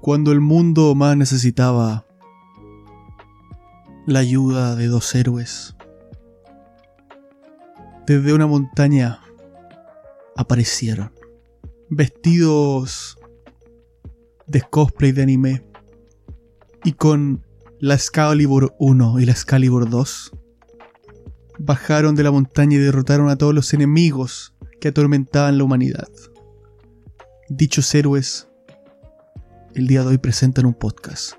cuando el mundo más necesitaba la ayuda de dos héroes. Desde una montaña aparecieron, vestidos de cosplay de anime y con la Excalibur 1 y la Excalibur 2 bajaron de la montaña y derrotaron a todos los enemigos que atormentaban la humanidad. Dichos héroes el día de hoy presentan un podcast.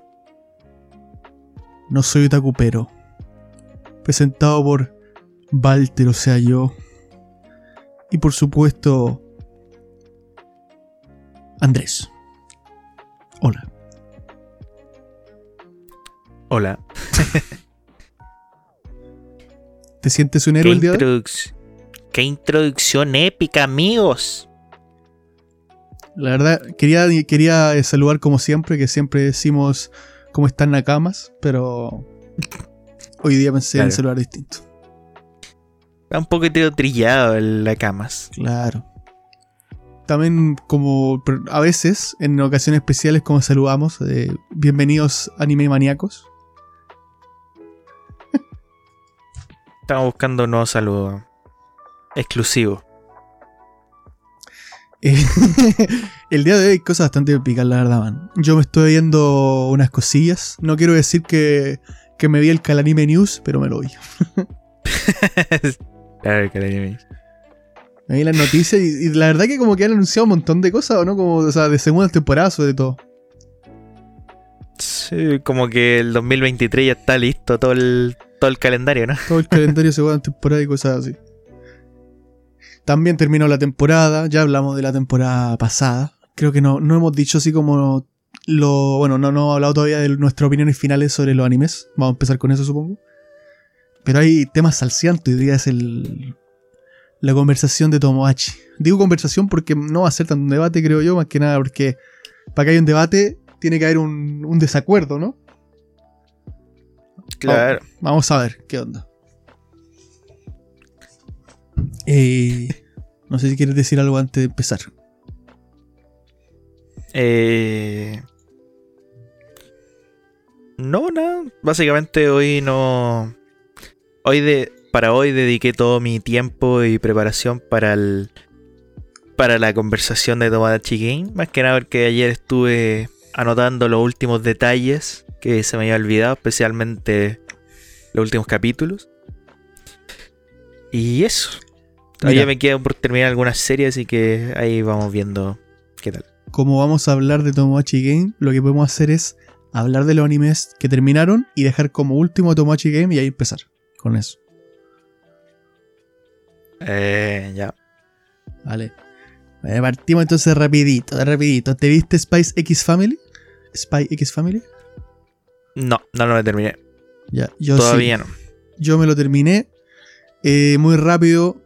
No soy Otakupero. Presentado por Walter, o sea yo. Y por supuesto, Andrés. Hola. Hola. ¿Te sientes un héroe el día de hoy? Qué introducción épica, amigos. La verdad, quería, quería eh, saludar como siempre, que siempre decimos cómo están Nakamas, pero hoy día pensé en saludar distinto. Está un poquito trillado el Nakamas. Claro. También como a veces, en ocasiones especiales, como saludamos, eh, bienvenidos anime maníacos. Estamos buscando un nuevo saludo exclusivo. el día de hoy hay cosas bastante épicas, la verdad, man. Yo me estoy viendo unas cosillas. No quiero decir que, que me vi el Calanime News, pero me lo vi. claro, el Me vi las noticias y, la verdad que como que han anunciado un montón de cosas, ¿no? Como, o sea, de segunda temporada sobre todo. Sí, como que el 2023 ya está listo todo el, todo el calendario, ¿no? Todo el calendario segunda temporada y cosas así. También terminó la temporada, ya hablamos de la temporada pasada. Creo que no, no hemos dicho así como lo. Bueno, no, no hemos hablado todavía de nuestras opiniones finales sobre los animes. Vamos a empezar con eso, supongo. Pero hay temas salciantes. Hoy día es el. La conversación de Tomohachi. Digo conversación porque no va a ser tan un debate, creo yo, más que nada porque para que haya un debate tiene que haber un, un desacuerdo, ¿no? Claro. vamos a ver qué onda. Eh, no sé si quieres decir algo antes de empezar. Eh, no, nada. Básicamente hoy no. Hoy de. Para hoy dediqué todo mi tiempo y preparación para el. Para la conversación de Tomodachi Game. Más que nada porque ayer estuve anotando los últimos detalles que se me había olvidado, especialmente los últimos capítulos. Y eso. Todavía me queda por terminar algunas series, así que ahí vamos viendo qué tal. Como vamos a hablar de Tomodachi Game, lo que podemos hacer es hablar de los animes que terminaron y dejar como último Tomodachi Game y ahí empezar con eso. Eh, ya. Vale. partimos entonces rapidito, rapidito. ¿Te viste Spice X Family? ¿Spy X Family? No, no lo terminé. Ya, yo Todavía no. Yo me lo terminé. Eh, muy rápido.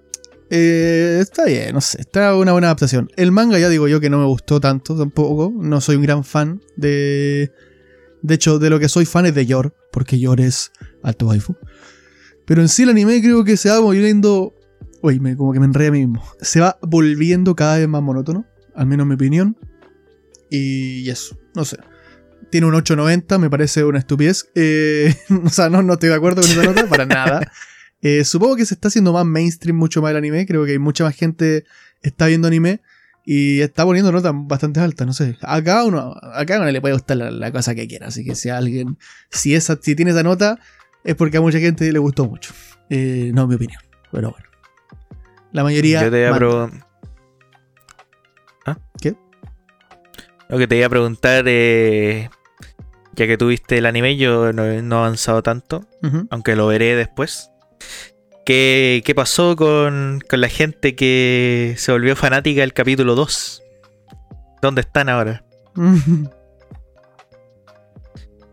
Eh, está bien, no sé, está una buena adaptación. El manga ya digo yo que no me gustó tanto tampoco, no soy un gran fan de... De hecho, de lo que soy fan es de Yor, porque Yor es alto waifu. Pero en sí el anime creo que se va volviendo... Uy, me, como que me enreda a mí mismo. Se va volviendo cada vez más monótono, al menos en mi opinión. Y eso, no sé. Tiene un 8.90, me parece una estupidez. Eh, o sea, no, no estoy de acuerdo con esa nota, para nada. Eh, supongo que se está haciendo más mainstream mucho más el anime. Creo que mucha más gente está viendo anime y está poniendo notas bastante altas. No sé. A cada uno, a cada uno le puede gustar la, cosa que quiera. Así que si alguien, si, esa, si tiene esa nota, es porque a mucha gente le gustó mucho. Eh, no, mi opinión. Pero bueno. La mayoría. Yo te iba ¿Ah? ¿Qué? Lo que te iba a preguntar, eh, ya que tuviste el anime, yo no, he avanzado tanto, aunque lo veré después. ¿Qué, pasó con, la gente que se volvió fanática del capítulo 2? ¿Dónde están ahora?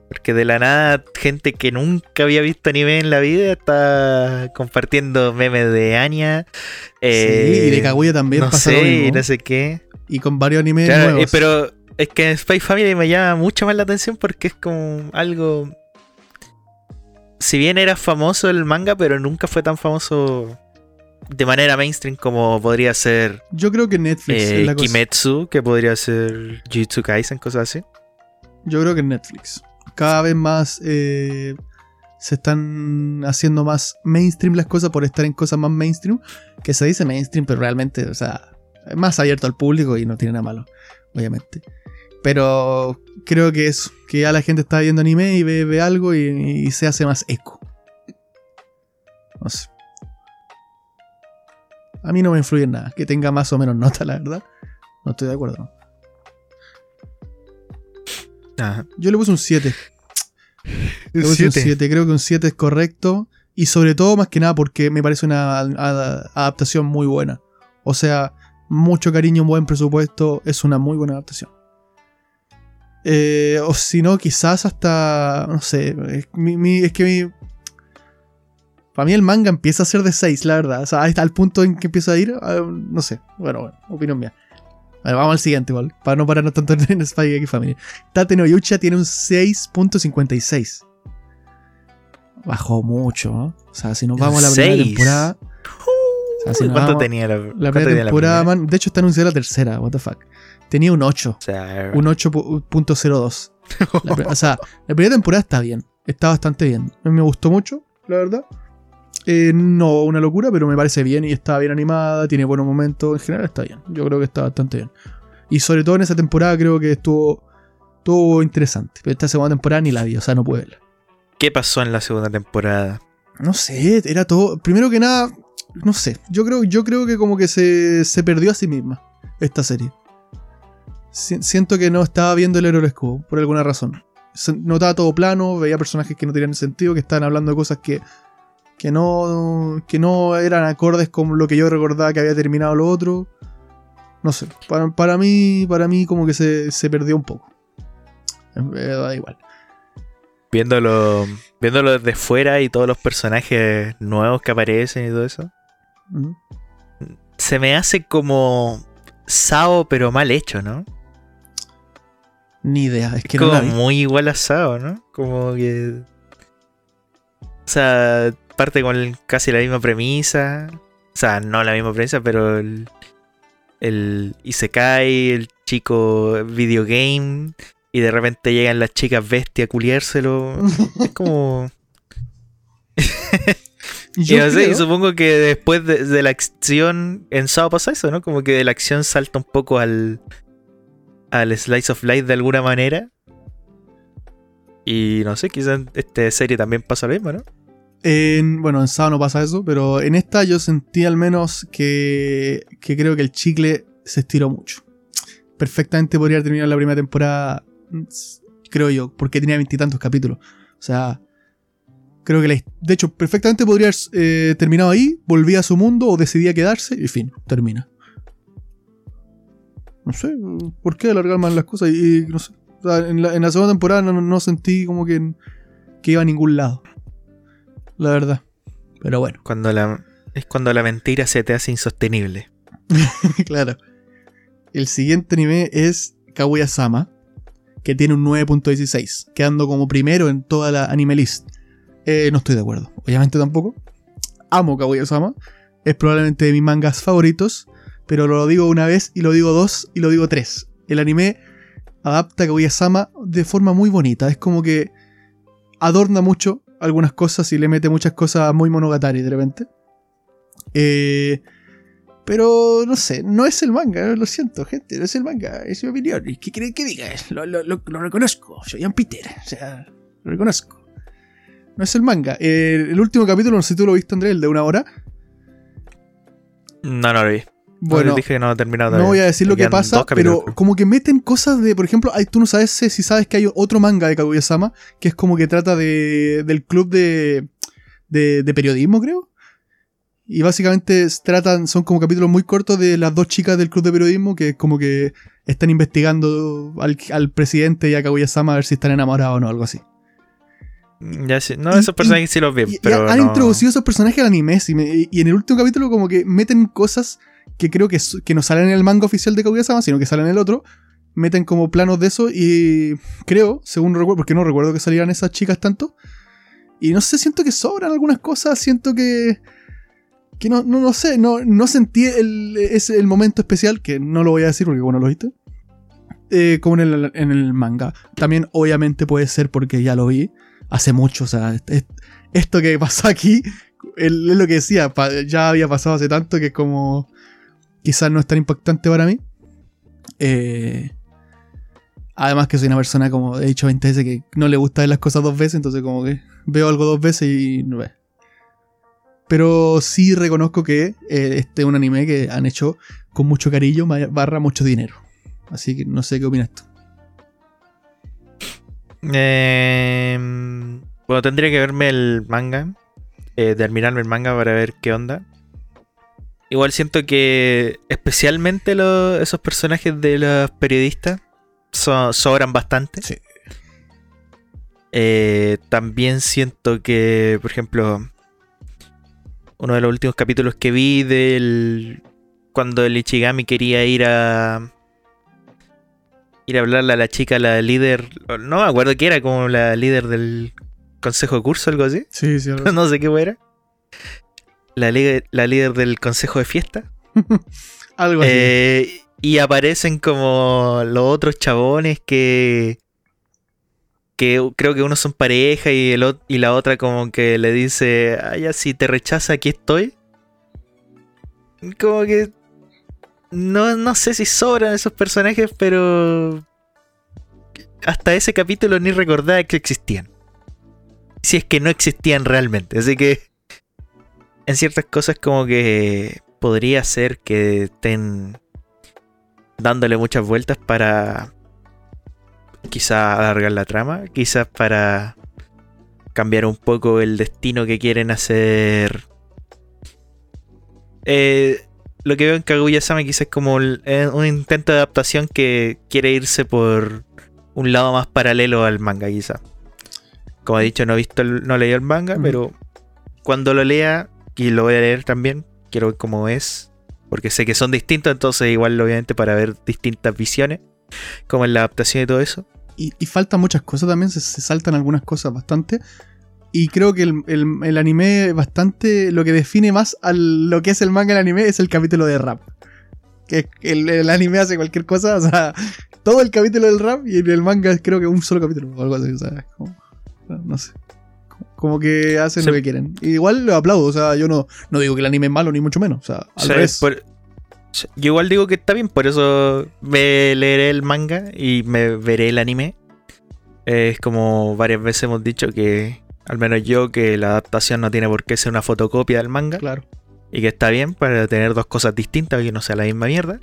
Porque de la nada, gente que nunca había visto anime en la vida está compartiendo memes de Anya. sí, y de eh, Kaguya también. No sé, no sé qué. Y con varios animes nuevos. pero es que en Spy Family me llama mucho más la atención porque es como algo si bien era famoso el manga, pero nunca fue tan famoso de manera mainstream como podría ser. Yo creo que Netflix eh, la Kimetsu, que podría ser Jujutsu Kaisen, cosas así. Yo creo que Netflix. Cada vez más eh, se están haciendo más mainstream las cosas por estar en cosas más mainstream. Que se dice mainstream, pero realmente, o sea, es más abierto al público y no tiene nada malo, obviamente. Pero creo que es que ya la gente está viendo anime y ve, ve algo y, y se hace más eco. No sé. A mí no me influye en nada. Que tenga más o menos nota, la verdad. No estoy de acuerdo. Ajá. Yo le puse un 7. Le puse un Siete. 7. Creo que un 7 es correcto. Y sobre todo, más que nada, porque me parece una adaptación muy buena. O sea, mucho cariño, un buen presupuesto. Es una muy buena adaptación. Eh, o si no, quizás hasta. No sé. Es, mi- mi- es que mi. Para mí el manga empieza a ser de 6, la verdad. O sea, hasta el punto en que empieza a ir. ah, no sé. Bueno, bueno, opinión mía. Vale, vamos al siguiente, igual. Para no pararnos tanto en Spy X Family. Tate no Yucha tiene un 6.56. Bajó mucho, ¿no? O sea, si nos vamos a la primera Seis. temporada. O sea, si Uy, nos ¿Cuánto vamos- tenía la, La primera la temporada, primera? man. De hecho, está anunciada la tercera, what the fuck. Tenía un 8. O sea, Un 8.02. La pri- o sea, la primera temporada está bien. Está bastante bien. Me gustó mucho, la verdad. Eh, no una locura, pero me parece bien y está bien animada, tiene buenos momentos. En general está bien. Yo creo que está bastante bien. Y sobre todo en esa temporada creo que estuvo, estuvo interesante. Pero esta segunda temporada ni la vi, o sea, no pude verla. ¿Qué pasó en la segunda temporada? No sé, era todo. Primero que nada, no sé. Yo creo, yo creo que como que se, se perdió a sí misma esta serie. Si- siento que no estaba viendo el héroe del escudo, por alguna razón. Se- Notaba todo plano, veía personajes que no tenían sentido, que estaban hablando de cosas que, que, no, que no eran acordes con lo que yo recordaba que había terminado lo otro. No sé, para, para mí, para mí como que se, se perdió un poco. Eh, da igual. Viéndolo, viéndolo desde fuera y todos los personajes nuevos que aparecen y todo eso. Se me hace como Sao, pero mal hecho, ¿no? Ni idea, es que no como la vi. muy igual a Sao, ¿no? Como que. O sea, parte con casi la misma premisa. O sea, no la misma premisa, pero el. El Isekai, el chico videogame. Y de repente llegan las chicas bestia a culiárselo. Es como. Y, Yo no sé, y supongo que después de, de la acción en Sao pasa eso, ¿no? Como que de la acción salta un poco al. Al slice of life de alguna manera. Y no sé, quizás en esta serie también pasa lo mismo, ¿no? En- bueno, en Sao no pasa eso, pero en esta yo sentí al menos que, que creo que el chicle se estiró mucho. Perfectamente podría haber terminado la primera temporada, mm, creo yo, porque tenía veintitantos capítulos. O sea, creo que la de hecho perfectamente podría haber eh, terminado ahí, volvía a su mundo o decidía quedarse y fin, termina. No sé, ¿por qué alargar más las cosas? Y, y no sé, o sea, en, la, en la segunda temporada no, no sentí como que, que iba a ningún lado la verdad. Pero bueno, Cuando la. Es cuando la mentira se te hace insostenible. claro. El siguiente anime es Kaguya-sama, que tiene un 9.16, quedando como primero en toda la anime list. Eh, no estoy de acuerdo, obviamente tampoco. Amo Kaguya-sama, es probablemente de mis mangas favoritos, pero lo digo una vez y lo digo dos y lo digo tres. El anime adapta Kaguya-sama de forma muy bonita, es como que adorna mucho algunas cosas y le mete muchas cosas muy monogatari de repente. Eh, pero no sé, no es el manga, lo siento, gente, no es el manga, es mi opinión. ¿Y ¿Qué quieren que diga? Lo, lo- reconozco, soy Ian Peter, o sea, lo reconozco. No es el manga. Eh, el último capítulo, no sé si tú lo viste, André, el de una hora. No, no lo vi. Bueno, No, dije que no he terminado no todavía. voy a decir lo que pasa, pero como que meten cosas de, por ejemplo, hay- tú no sabes si sabes que hay otro manga de Kaguya-sama que es como que trata de, del club de, de, de periodismo, creo. Y básicamente tratan, son como capítulos muy cortos de las dos chicas del club de periodismo que como que están investigando al, al presidente y a Kaguya-sama a ver si están enamorados o no, algo así. Ya sí. No, Y- esos personajes sí los vi, Y- y pero. han no- introducido esos personajes al anime sí, y en el último capítulo como que meten cosas que creo que, que no salen en el manga oficial de Kaguya-sama, sino que salen en el otro. Meten como planos de eso y creo, según recuerdo, porque no recuerdo que salieran esas chicas tanto. Y no sé, siento que sobran algunas cosas, siento que... Que no, no, no sé, no, no sentí el, ese, el momento especial, que no lo voy a decir porque bueno, lo viste. eh, como en el, en el manga. También, obviamente, puede ser porque ya lo vi hace mucho. O sea, es- es- esto que pasó aquí es lo que decía. ya había pasado hace tanto que es como. Quizás no es tan impactante para mí. Eh, además, que soy una persona, como he dicho 20 veces, que no le gusta ver las cosas dos veces. Entonces, como que veo algo dos veces y no ve. Pero sí reconozco que eh, este es un anime que han hecho con mucho cariño barra mucho dinero. Así que no sé qué opinas tú. Eh, bueno, tendría que verme el manga. eh, terminarme el manga para ver qué onda. Igual siento que especialmente lo- esos personajes de los periodistas so- sobran bastante. Sí. Eh, también siento que, por ejemplo, uno de los últimos capítulos que vi del cuando el Ichigami quería ir a ir a hablarle a la chica, la líder, no me acuerdo qué era, como la líder del consejo de curso, algo así. Sí, sí, no sé qué era. La, líder- la líder del consejo de fiesta. algo así. Eh, y aparecen como los otros chabones que. Que creo que unos son pareja y, el, y la otra como que le dice, ah, ya si te rechaza, aquí estoy. Como que. No, no sé si sobran esos personajes, pero. Hasta ese capítulo ni recordaba que existían. Si es que no existían realmente. Así que. En ciertas cosas, como que. Podría ser que estén dándole muchas vueltas para quizá alargar la trama, quizás para cambiar un poco el destino que quieren hacer. Eh, lo que veo en Kaguya-sama quizás es como eh, un intento de adaptación que quiere irse por un lado más paralelo al manga, quizá. Como he dicho, no he visto, el- no he leído el manga, pero cuando lo lea, y lo voy a leer también, quiero ver cómo es, porque sé que son distintos, entonces igual obviamente para ver distintas visiones, como en la adaptación y todo eso. Y, y faltan muchas cosas también, se, saltan algunas cosas bastante. Y creo que el, el- el anime bastante. Lo que define más a lo que es el manga del anime es el capítulo de rap. Que el, el anime hace cualquier cosa, o sea, todo el capítulo del rap y en el manga creo que un solo capítulo o algo así, o sea, como- no sé. Como- que hacen Sí. lo que quieren. Igual lo aplaudo, o sea, yo no, no digo que el anime es malo ni mucho menos, o sea, al revés. por- yo igual digo que está bien, por eso me leeré el manga y me veré el anime. Es como varias veces hemos dicho que, al menos yo, que la adaptación no tiene por qué ser una fotocopia del manga. Claro. Y que está bien para tener dos cosas distintas y que no sea la misma mierda.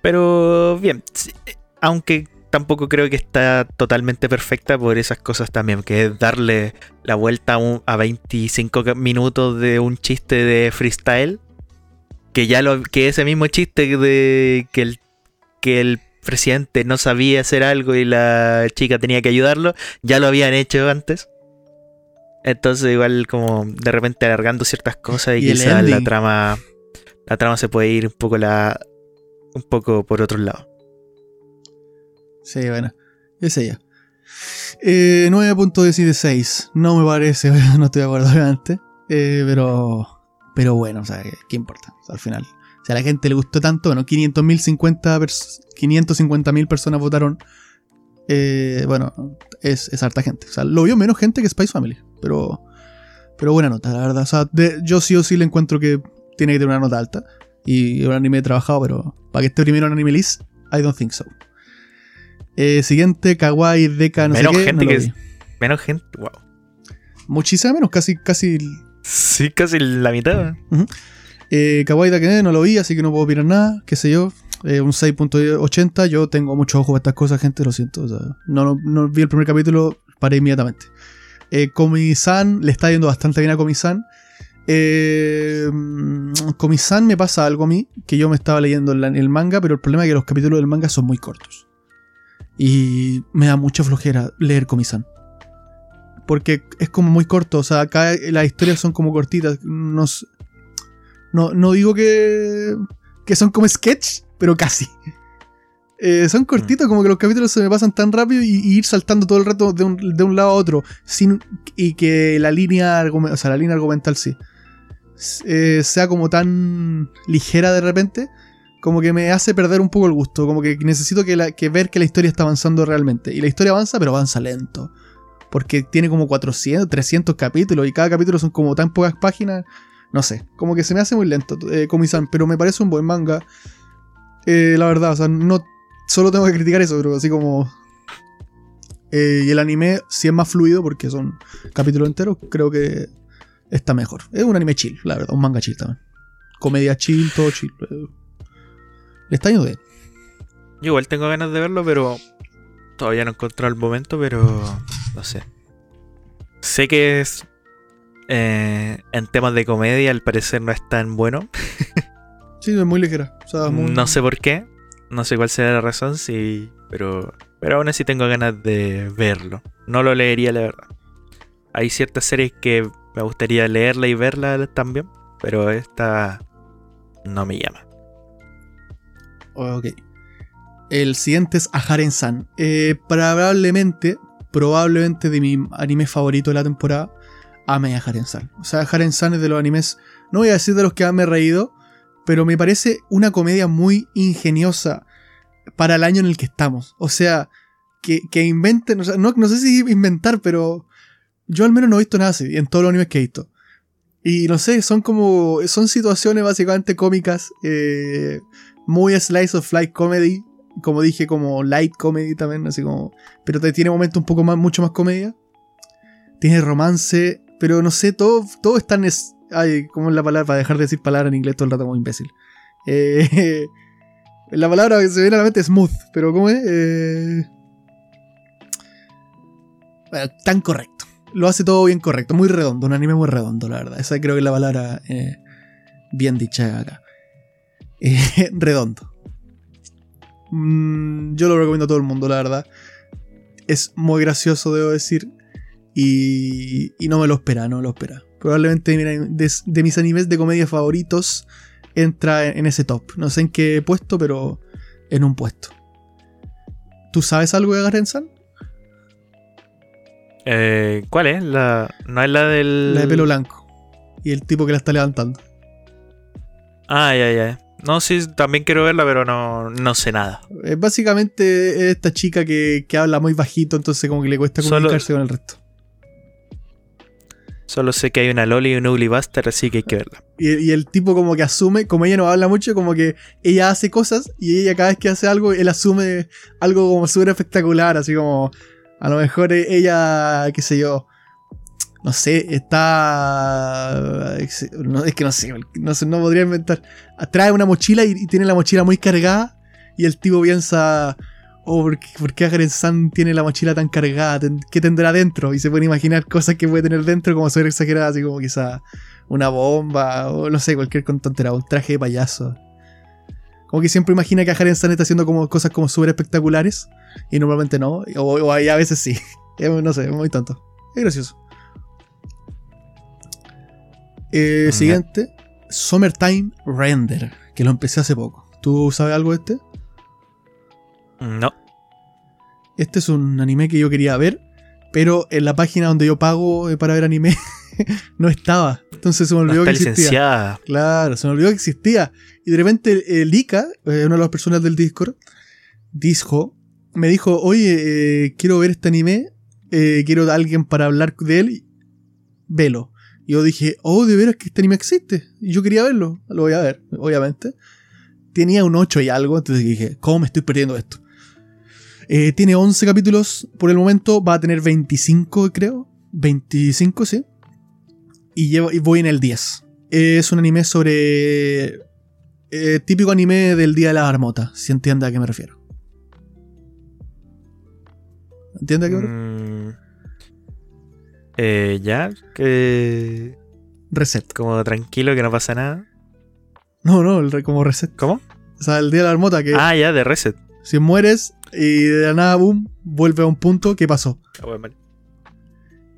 Pero bien, sí, aunque tampoco creo que está totalmente perfecta por esas cosas también, que es darle la vuelta a, un- a 25 ca- minutos de un chiste de freestyle, que ya lo que ese mismo chiste de que el que el presidente no sabía hacer algo y la chica tenía que ayudarlo, ya lo habían hecho antes. Entonces igual como de repente alargando ciertas cosas y, Y quizás la trama la trama se puede ir un poco la un poco por otro lado. Sí, bueno. Es ella. Eh, 9.16. No me parece, no estoy de acuerdo obviamente. Eh, pero. Pero bueno, o sea, ¿qué, qué importa? O sea, al final. Si a la gente le gustó tanto, bueno, 500.000, 50 pers- 550.000 personas votaron. Eh, bueno, es, es harta gente. O sea, lo vio menos gente que Spice Family. Pero. Pero buena nota, la verdad. O sea, yo sí o sí le encuentro que tiene que tener una nota alta. Y un anime trabajado, pero para que esté primero en anime list, I don't think so. Eh, siguiente, Kawaii, Deka, no Menos sé qué. gente no que- vi. Menos gente, wow. Muchísima menos, casi, casi. Sí, casi la mitad. Eh, Kawaii Dake no lo vi, así que no puedo opinar nada, qué sé yo. Eh, un 6.80, yo tengo mucho ojo para estas cosas, gente, lo siento. o sea, no, no, no vi el primer capítulo, paré inmediatamente. Eh, Komi-san, le está yendo bastante bien a Komi-san. Eh, mm, Komi-san me pasa algo a mí, que yo me estaba leyendo el manga, pero el problema es que los capítulos del manga son muy cortos. Y me da mucha flojera leer Komi-san. Porque es como muy corto, o sea, acá las historias son como cortitas. No, no, no digo que, que son como sketch, pero casi. Eh, son cortitos, como que los capítulos se me pasan tan rápido y, y ir saltando todo el rato de un, de un lado a otro. Sin, y que la línea, o sea, la línea argumental sí. eh, sea como tan ligera de repente. Como que me hace perder un poco el gusto. Como que necesito que, la- que ver que la historia está avanzando realmente. Y la historia avanza, pero avanza lento. Porque tiene como 400, 300 capítulos y cada capítulo son como tan pocas páginas. No sé, como que se me hace muy lento, eh, Komi-san, pero me parece un buen manga. Eh, la verdad, o sea, no solo tengo que criticar eso, pero así como. eh, y el anime, si es más fluido, porque son capítulos enteros, creo que está mejor. Es un anime chill, la verdad, un manga chill también. Comedia chill, todo chill. Le está bien. Yo igual tengo ganas de verlo, pero todavía no he encontrado el momento, pero no sé. Sé que es eh, en temas de comedia al parecer no es tan bueno. Sí, es muy ligera. O sea, muy- No sé por qué, no sé cuál será la razón, sí, pero pero aún así tengo ganas de verlo. No lo leería la verdad. Hay ciertas series que me gustaría leerla y verla también, pero esta no me llama. Ok. El siguiente es Aharen-san. Eh, probablemente, probablemente de mi anime favorito de la temporada, ame Aharen-san. O sea, Aharen-san es de los animes, no voy a decir de los que me he reído, pero me parece una comedia muy ingeniosa para el año en el que estamos. O sea, que, que inventen, o sea, no, no sé si inventar, pero yo al menos no he visto nada así en todos los animes que he visto. Y no sé, son como, son situaciones básicamente cómicas, eh, muy slice of life comedy, como dije, como light comedy también, así como, pero tiene momentos un poco más, mucho más comedia. Tiene romance, pero no sé, todo, todo es tan, es, ay, ¿cómo es la palabra? Para dejar de decir palabra en inglés todo el rato como imbécil. Eh, la palabra que se viene a la mente es smooth, pero ¿cómo es? Eh, bueno, tan correcto. Lo hace todo bien correcto, muy redondo, un anime muy redondo, la verdad. Esa creo que es la palabra eh, bien dicha acá. Eh, redondo. Mm, yo lo recomiendo a todo el mundo, la verdad. Es muy gracioso, debo decir. Y, y no me lo espera, no me lo espera. Probablemente mira, de, de mis animes de comedia favoritos entra en ese top. No sé en qué puesto, pero en un puesto. ¿Tú sabes algo de Garen-san? Eh, ¿Cuál es? La, ¿No es la del...? La de pelo blanco. Y el tipo que la está levantando. Ah, ya, ya. No, sí, también quiero verla, pero no, no sé nada. Es básicamente esta chica que, que habla muy bajito, entonces como que le cuesta Solo- comunicarse con el resto. Solo sé que hay una Loli y un Ugly Buster, así que hay que verla. Y, y el tipo como que asume, como ella no habla mucho, como que ella hace cosas y ella cada vez que hace algo, él asume algo como súper espectacular, así como a lo mejor e- ella, qué sé yo, no sé, está... No, es que no sé, no no podría inventar. Trae una mochila y, tiene la mochila muy cargada y el tipo piensa... Oh, ¿por qué, por Agren-san tiene la mochila tan cargada? ¿Qué tendrá dentro? Y se puede imaginar cosas que puede tener dentro como súper exageradas, así como quizá una bomba o no sé, cualquier tontera, un traje de payaso. Como que siempre imagina que Haren San está haciendo como cosas como súper espectaculares y normalmente no, o, o a veces sí. No sé, es muy tonto. Es gracioso. Eh. Siguiente, Summertime Render, que lo empecé hace poco. ¿Tú sabes algo de este? No. Este es un anime que yo quería ver, pero en la página donde yo pago eh, para ver anime no estaba. Entonces se me No olvidó está que existía. licenciada. Claro, se me olvidó que existía. Y de repente el Lika, eh, una de las personas del Discord, dijo, me dijo, oye, eh, quiero ver este anime, eh, quiero a alguien para hablar de él, velo. Y yo dije, oh, de veras que este anime existe. Y yo quería verlo, lo voy a ver, obviamente. Tenía un 8 y algo, entonces dije, ¿cómo me estoy perdiendo esto? Eh, tiene 11 capítulos por el momento, va a tener 25 creo. 25, sí. Y, llevo, y voy en el 10. Es un anime sobre... eh, típico anime del Día de la Marmota, si entiende a qué me refiero. ¿Entiende a qué me refiero? Mm. Eh, ya, que Reset. como tranquilo, que no pasa nada. No, no, el re- como reset. ¿Cómo? O sea, el Día de la Marmota, que Ah, ya, de reset. si mueres y de la nada, boom, vuelve a un punto, ¿qué pasó? Ah, bueno, vale.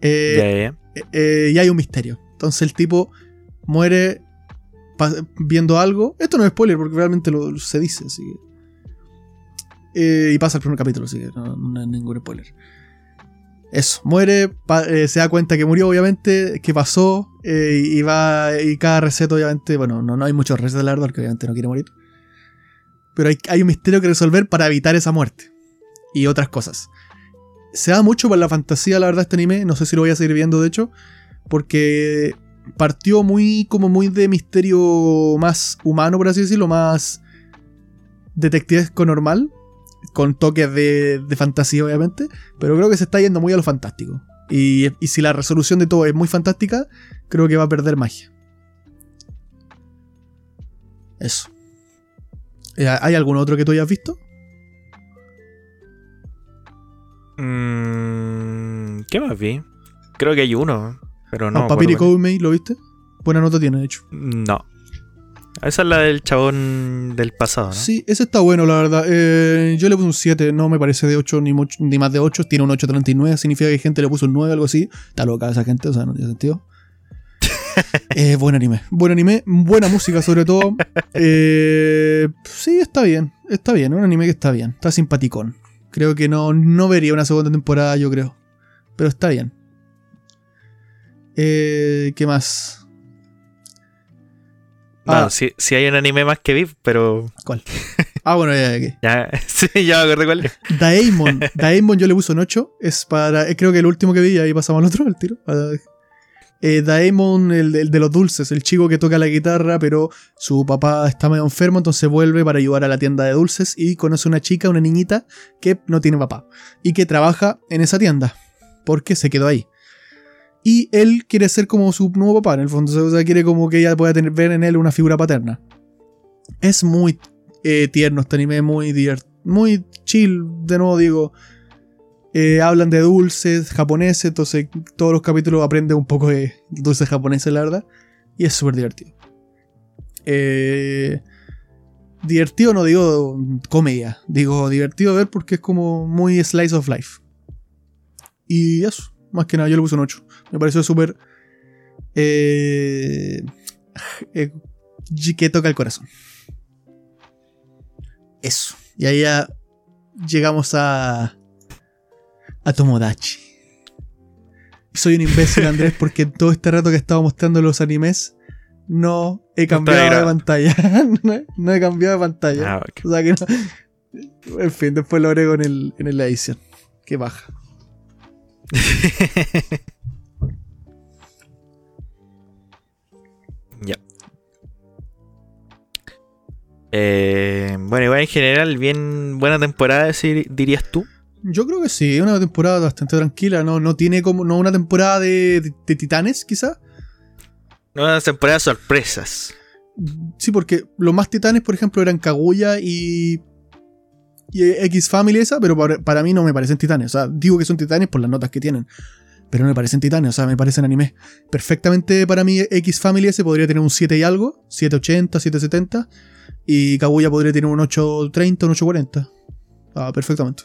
Eh, Ya, ya. eh, y hay un misterio. Entonces el tipo muere viendo algo. Esto no es spoiler porque realmente lo, se dice, así que. Eh, y pasa el primer capítulo, así que no, no es ningún spoiler. Eso, muere, eh, se da cuenta que murió, obviamente, que pasó, eh, y va, y cada reset, obviamente, bueno, no, no hay muchos resets, la verdad, porque obviamente no quiere morir. pero hay, hay un misterio que resolver para evitar esa muerte. Y otras cosas. Se da mucho por la fantasía, la verdad, este anime. No sé si lo voy a seguir viendo, de hecho. Porque partió muy como muy de misterio más humano, por así decirlo, más detectivesco normal, con toques de, de fantasía obviamente, pero creo que se está yendo muy a lo fantástico. Y, y si la resolución de todo es muy fantástica, creo que va a perder magia. Eso. Eh, ¿Hay algún otro que tú hayas visto? Mm, ¿Qué más vi? Creo que hay uno, pero no. Ah, Papiri Koumei, ¿lo viste? Buena nota tiene, de hecho. No. Esa es la del chabón del pasado, ¿no? Sí, ese está bueno, la verdad. Eh, yo le puse un 7, no me parece de 8 ni, mucho- ni más de 8. Tiene un 8.39, significa que hay gente le puso un 9, algo así. Está loca esa gente, o sea, no tiene sentido. Eh, buen anime, buen anime, buena música sobre todo. Eh, sí, está bien, está bien, un anime que está bien, está simpaticón. Creo que no, no vería una segunda temporada, yo creo. Pero está bien. Eh, ¿Qué más? No, Ah. sí, sí hay un anime más que vi, pero ¿Cuál? Ah, bueno, ya, ya, ya. ya, sí, ya me acuerdo cuál es. Daemon. Daemon yo le puse un 8. Es para. eh, Creo que el último que vi, ahí pasamos al otro, al tiro. Ah, eh, Daemon, el, el de los dulces, el chico que toca la guitarra, pero su papá está medio enfermo, entonces vuelve para ayudar a la tienda de dulces y conoce una chica, una niñita, que no tiene papá y que trabaja en esa tienda, porque se quedó ahí. Y él quiere ser como su nuevo papá, en el fondo, o sea, quiere como que ella pueda ver en él una figura paterna. Es muy eh, tierno este anime, muy muy chill, de nuevo digo. Eh, hablan de dulces japoneses, entonces todos los capítulos aprenden un poco de dulces japoneses, la verdad. Y es súper divertido. Eh, divertido no digo comedia, digo divertido de ver porque es como muy slice of life. Y eso, más que nada, yo le puse un 8. Me pareció súper... Eh, eh, que toca el corazón. Eso. Y ahí ya llegamos a. a Tomodachi. Soy un imbécil, Andrés, porque en todo este rato que he estado mostrando los animes, no he No cambiado de pantalla. no, he- no he cambiado de pantalla. Ah, ok. O sea que no. En fin, después lo agrego en, el, en la edición. Qué baja. Eh, bueno, igual en general, bien buena temporada, dirías tú. Yo creo que sí, es una temporada bastante tranquila. No, no tiene como. No una temporada de, de- de titanes, quizá. Una temporada de sorpresas. Sí, porque los más titanes, por ejemplo, eran Kaguya y. y X Family esa, pero para, para mí no me parecen titanes. O sea, digo que son titanes por las notas que tienen. Pero no me parecen titanes, o sea, me parecen anime. Perfectamente para mí X Family ese podría tener un 7 y algo, 780, 770. Y Kaguya podría tener un 830, un 840. Ah, perfectamente.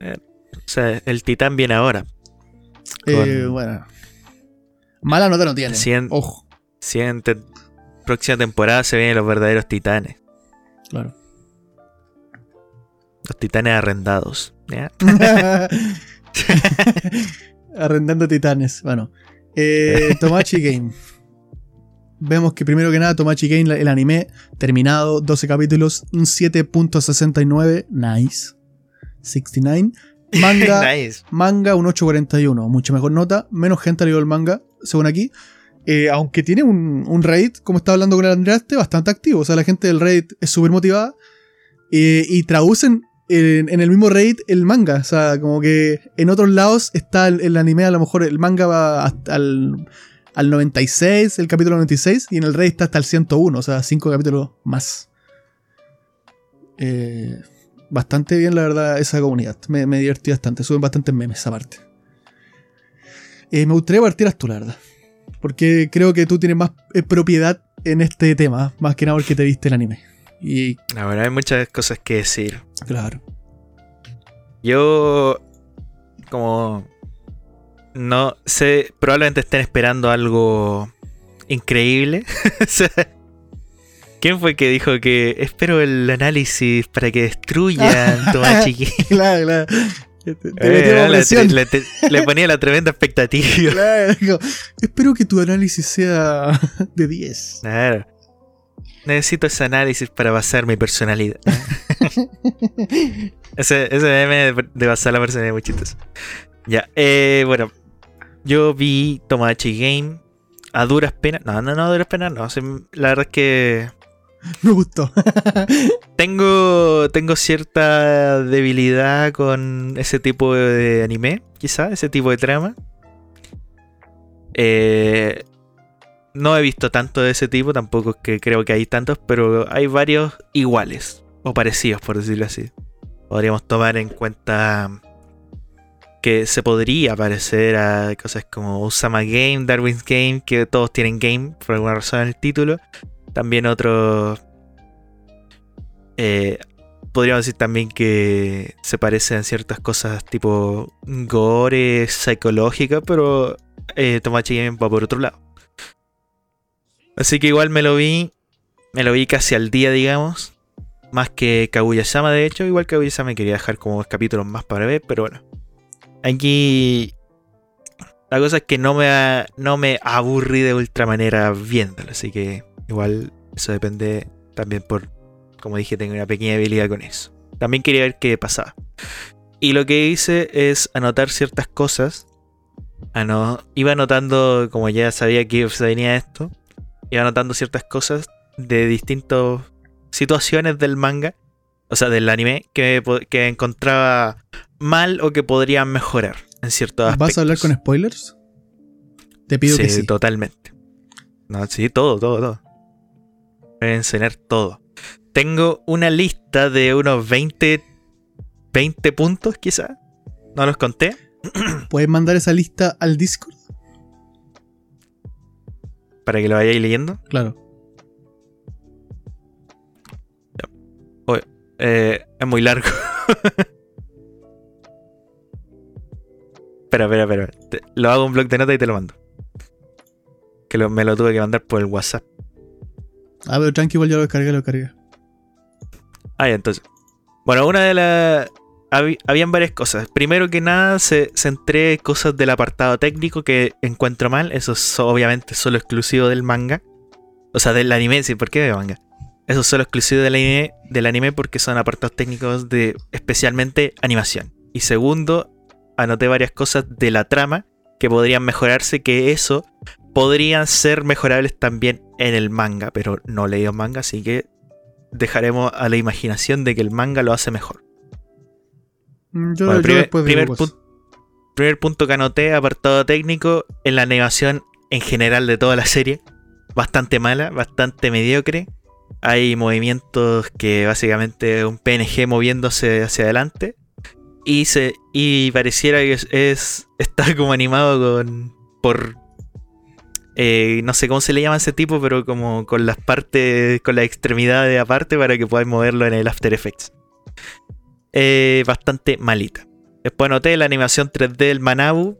O sea, el titán viene ahora. Eh, bueno. Mala nota no tiene. Cien- Ojo, próxima temporada se vienen los verdaderos titanes. claro. Los titanes arrendados. ¿ya? Arrendando titanes. Bueno. Eh, Tomachi Game. Vemos que primero que nada, Tomachi Game, el anime, terminado, 12 capítulos, un 7.69. Nice. 69. Manga, nice. manga un 8.41. Mucha mejor nota. Menos gente ha leído el manga, según aquí. Eh, aunque tiene un, un raid, como estaba hablando con el Andraste, bastante activo. O sea, la gente del raid es súper motivada. Eh, y traducen en, el mismo raid el manga. O sea, como que en otros lados está el, anime, a lo mejor el manga va hasta al, al 96, el capítulo 96, y en el raid está hasta el 101, o sea, 5 capítulos más. Eh, bastante bien, la verdad, esa comunidad. Me, me divertí bastante, suben bastantes memes aparte. Eh, me gustaría partir tú, la verdad. Porque creo que tú tienes más eh, propiedad en este tema, más que nada porque te viste el anime. Y La verdad, hay muchas cosas que decir. claro. Yo, como no sé, probablemente estén esperando algo increíble. O sea, ¿Quién fue que dijo que espero el análisis para que destruyan Tomachi Game? Claro, claro. Te, te Eh, le, te- ponía la tremenda expectativa. Claro, espero que tu análisis sea de 10. Claro. Necesito ese análisis para basar mi personalidad. ese, ese meme de, basar la personalidad muy chistoso. Ya, eh, bueno. Yo vi Tomodachi Game a duras penas. No, no, no, a duras penas no. La verdad es que. Me gustó. tengo, tengo cierta debilidad con ese tipo de anime, quizá, ese tipo de trama. Eh, no he visto tanto de ese tipo, tampoco es que creo que hay tantos, pero hay varios iguales o parecidos, por decirlo así. Podríamos tomar en cuenta que se podría parecer a cosas como Usama Game, Darwin's Game, que todos tienen game por alguna razón en el título. También otros. Eh, podríamos decir también que se parecen ciertas cosas tipo gore, psicológica, pero eh, Tomachi Game va por otro lado. Así que igual me lo vi, me lo vi casi al día, digamos. Más que Kaguya-sama, de hecho. Igual Kaguya-sama quería dejar como dos capítulos más para ver, pero bueno. Aquí la cosa es que no me, no me aburrí de ultra manera viéndolo, así que igual eso depende también por, como dije, tengo una pequeña habilidad con eso. También quería ver qué pasaba. Y lo que hice es anotar ciertas cosas. iba anotando, como ya sabía que se venía esto, iba anotando ciertas cosas de distintas situaciones del manga, o sea, del anime, que, que encontraba mal o que podrían mejorar en ciertos aspectos. ¿Vas a hablar con spoilers? Te pido que sí. totalmente. No, sí, todo, todo, todo. Voy a enseñar todo. Tengo una lista de unos 20, 20 puntos, quizá. No los conté. ¿Puedes mandar esa lista al Discord? Para que lo vayáis leyendo. Claro. Eh, es muy largo. Espera, espera, espera. lo hago un blog de notas y te lo mando. Que me lo tuve que mandar por el WhatsApp. Ah, pero tranqui, igual ya lo descargué, lo descargué. Ah, ya, entonces. Bueno, una de las. Habían varias cosas. Primero que nada, se centré cosas del apartado técnico que encuentro mal. Eso es obviamente solo exclusivo del manga. O sea, del anime, sí, ¿por qué de manga? Eso es solo exclusivo del anime, del anime porque son apartados técnicos de especialmente animación. Y segundo, anoté varias cosas de la trama que podrían mejorarse, que eso podrían ser mejorables también en el manga, pero no leí el manga, así que dejaremos a la imaginación de que el manga lo hace mejor. Mm, yo, primer, primer punto que anoté, apartado técnico, en la animación en general de toda la serie, bastante mala, bastante mediocre. Hay movimientos que básicamente un PNG moviéndose hacia adelante y, se, y pareciera que es, está como animado con por eh, no sé cómo se le llama a ese tipo, pero como con las partes, con las extremidades aparte para que podáis moverlo en el After Effects. Eh, bastante malita. Después noté la animación 3D del Manabu.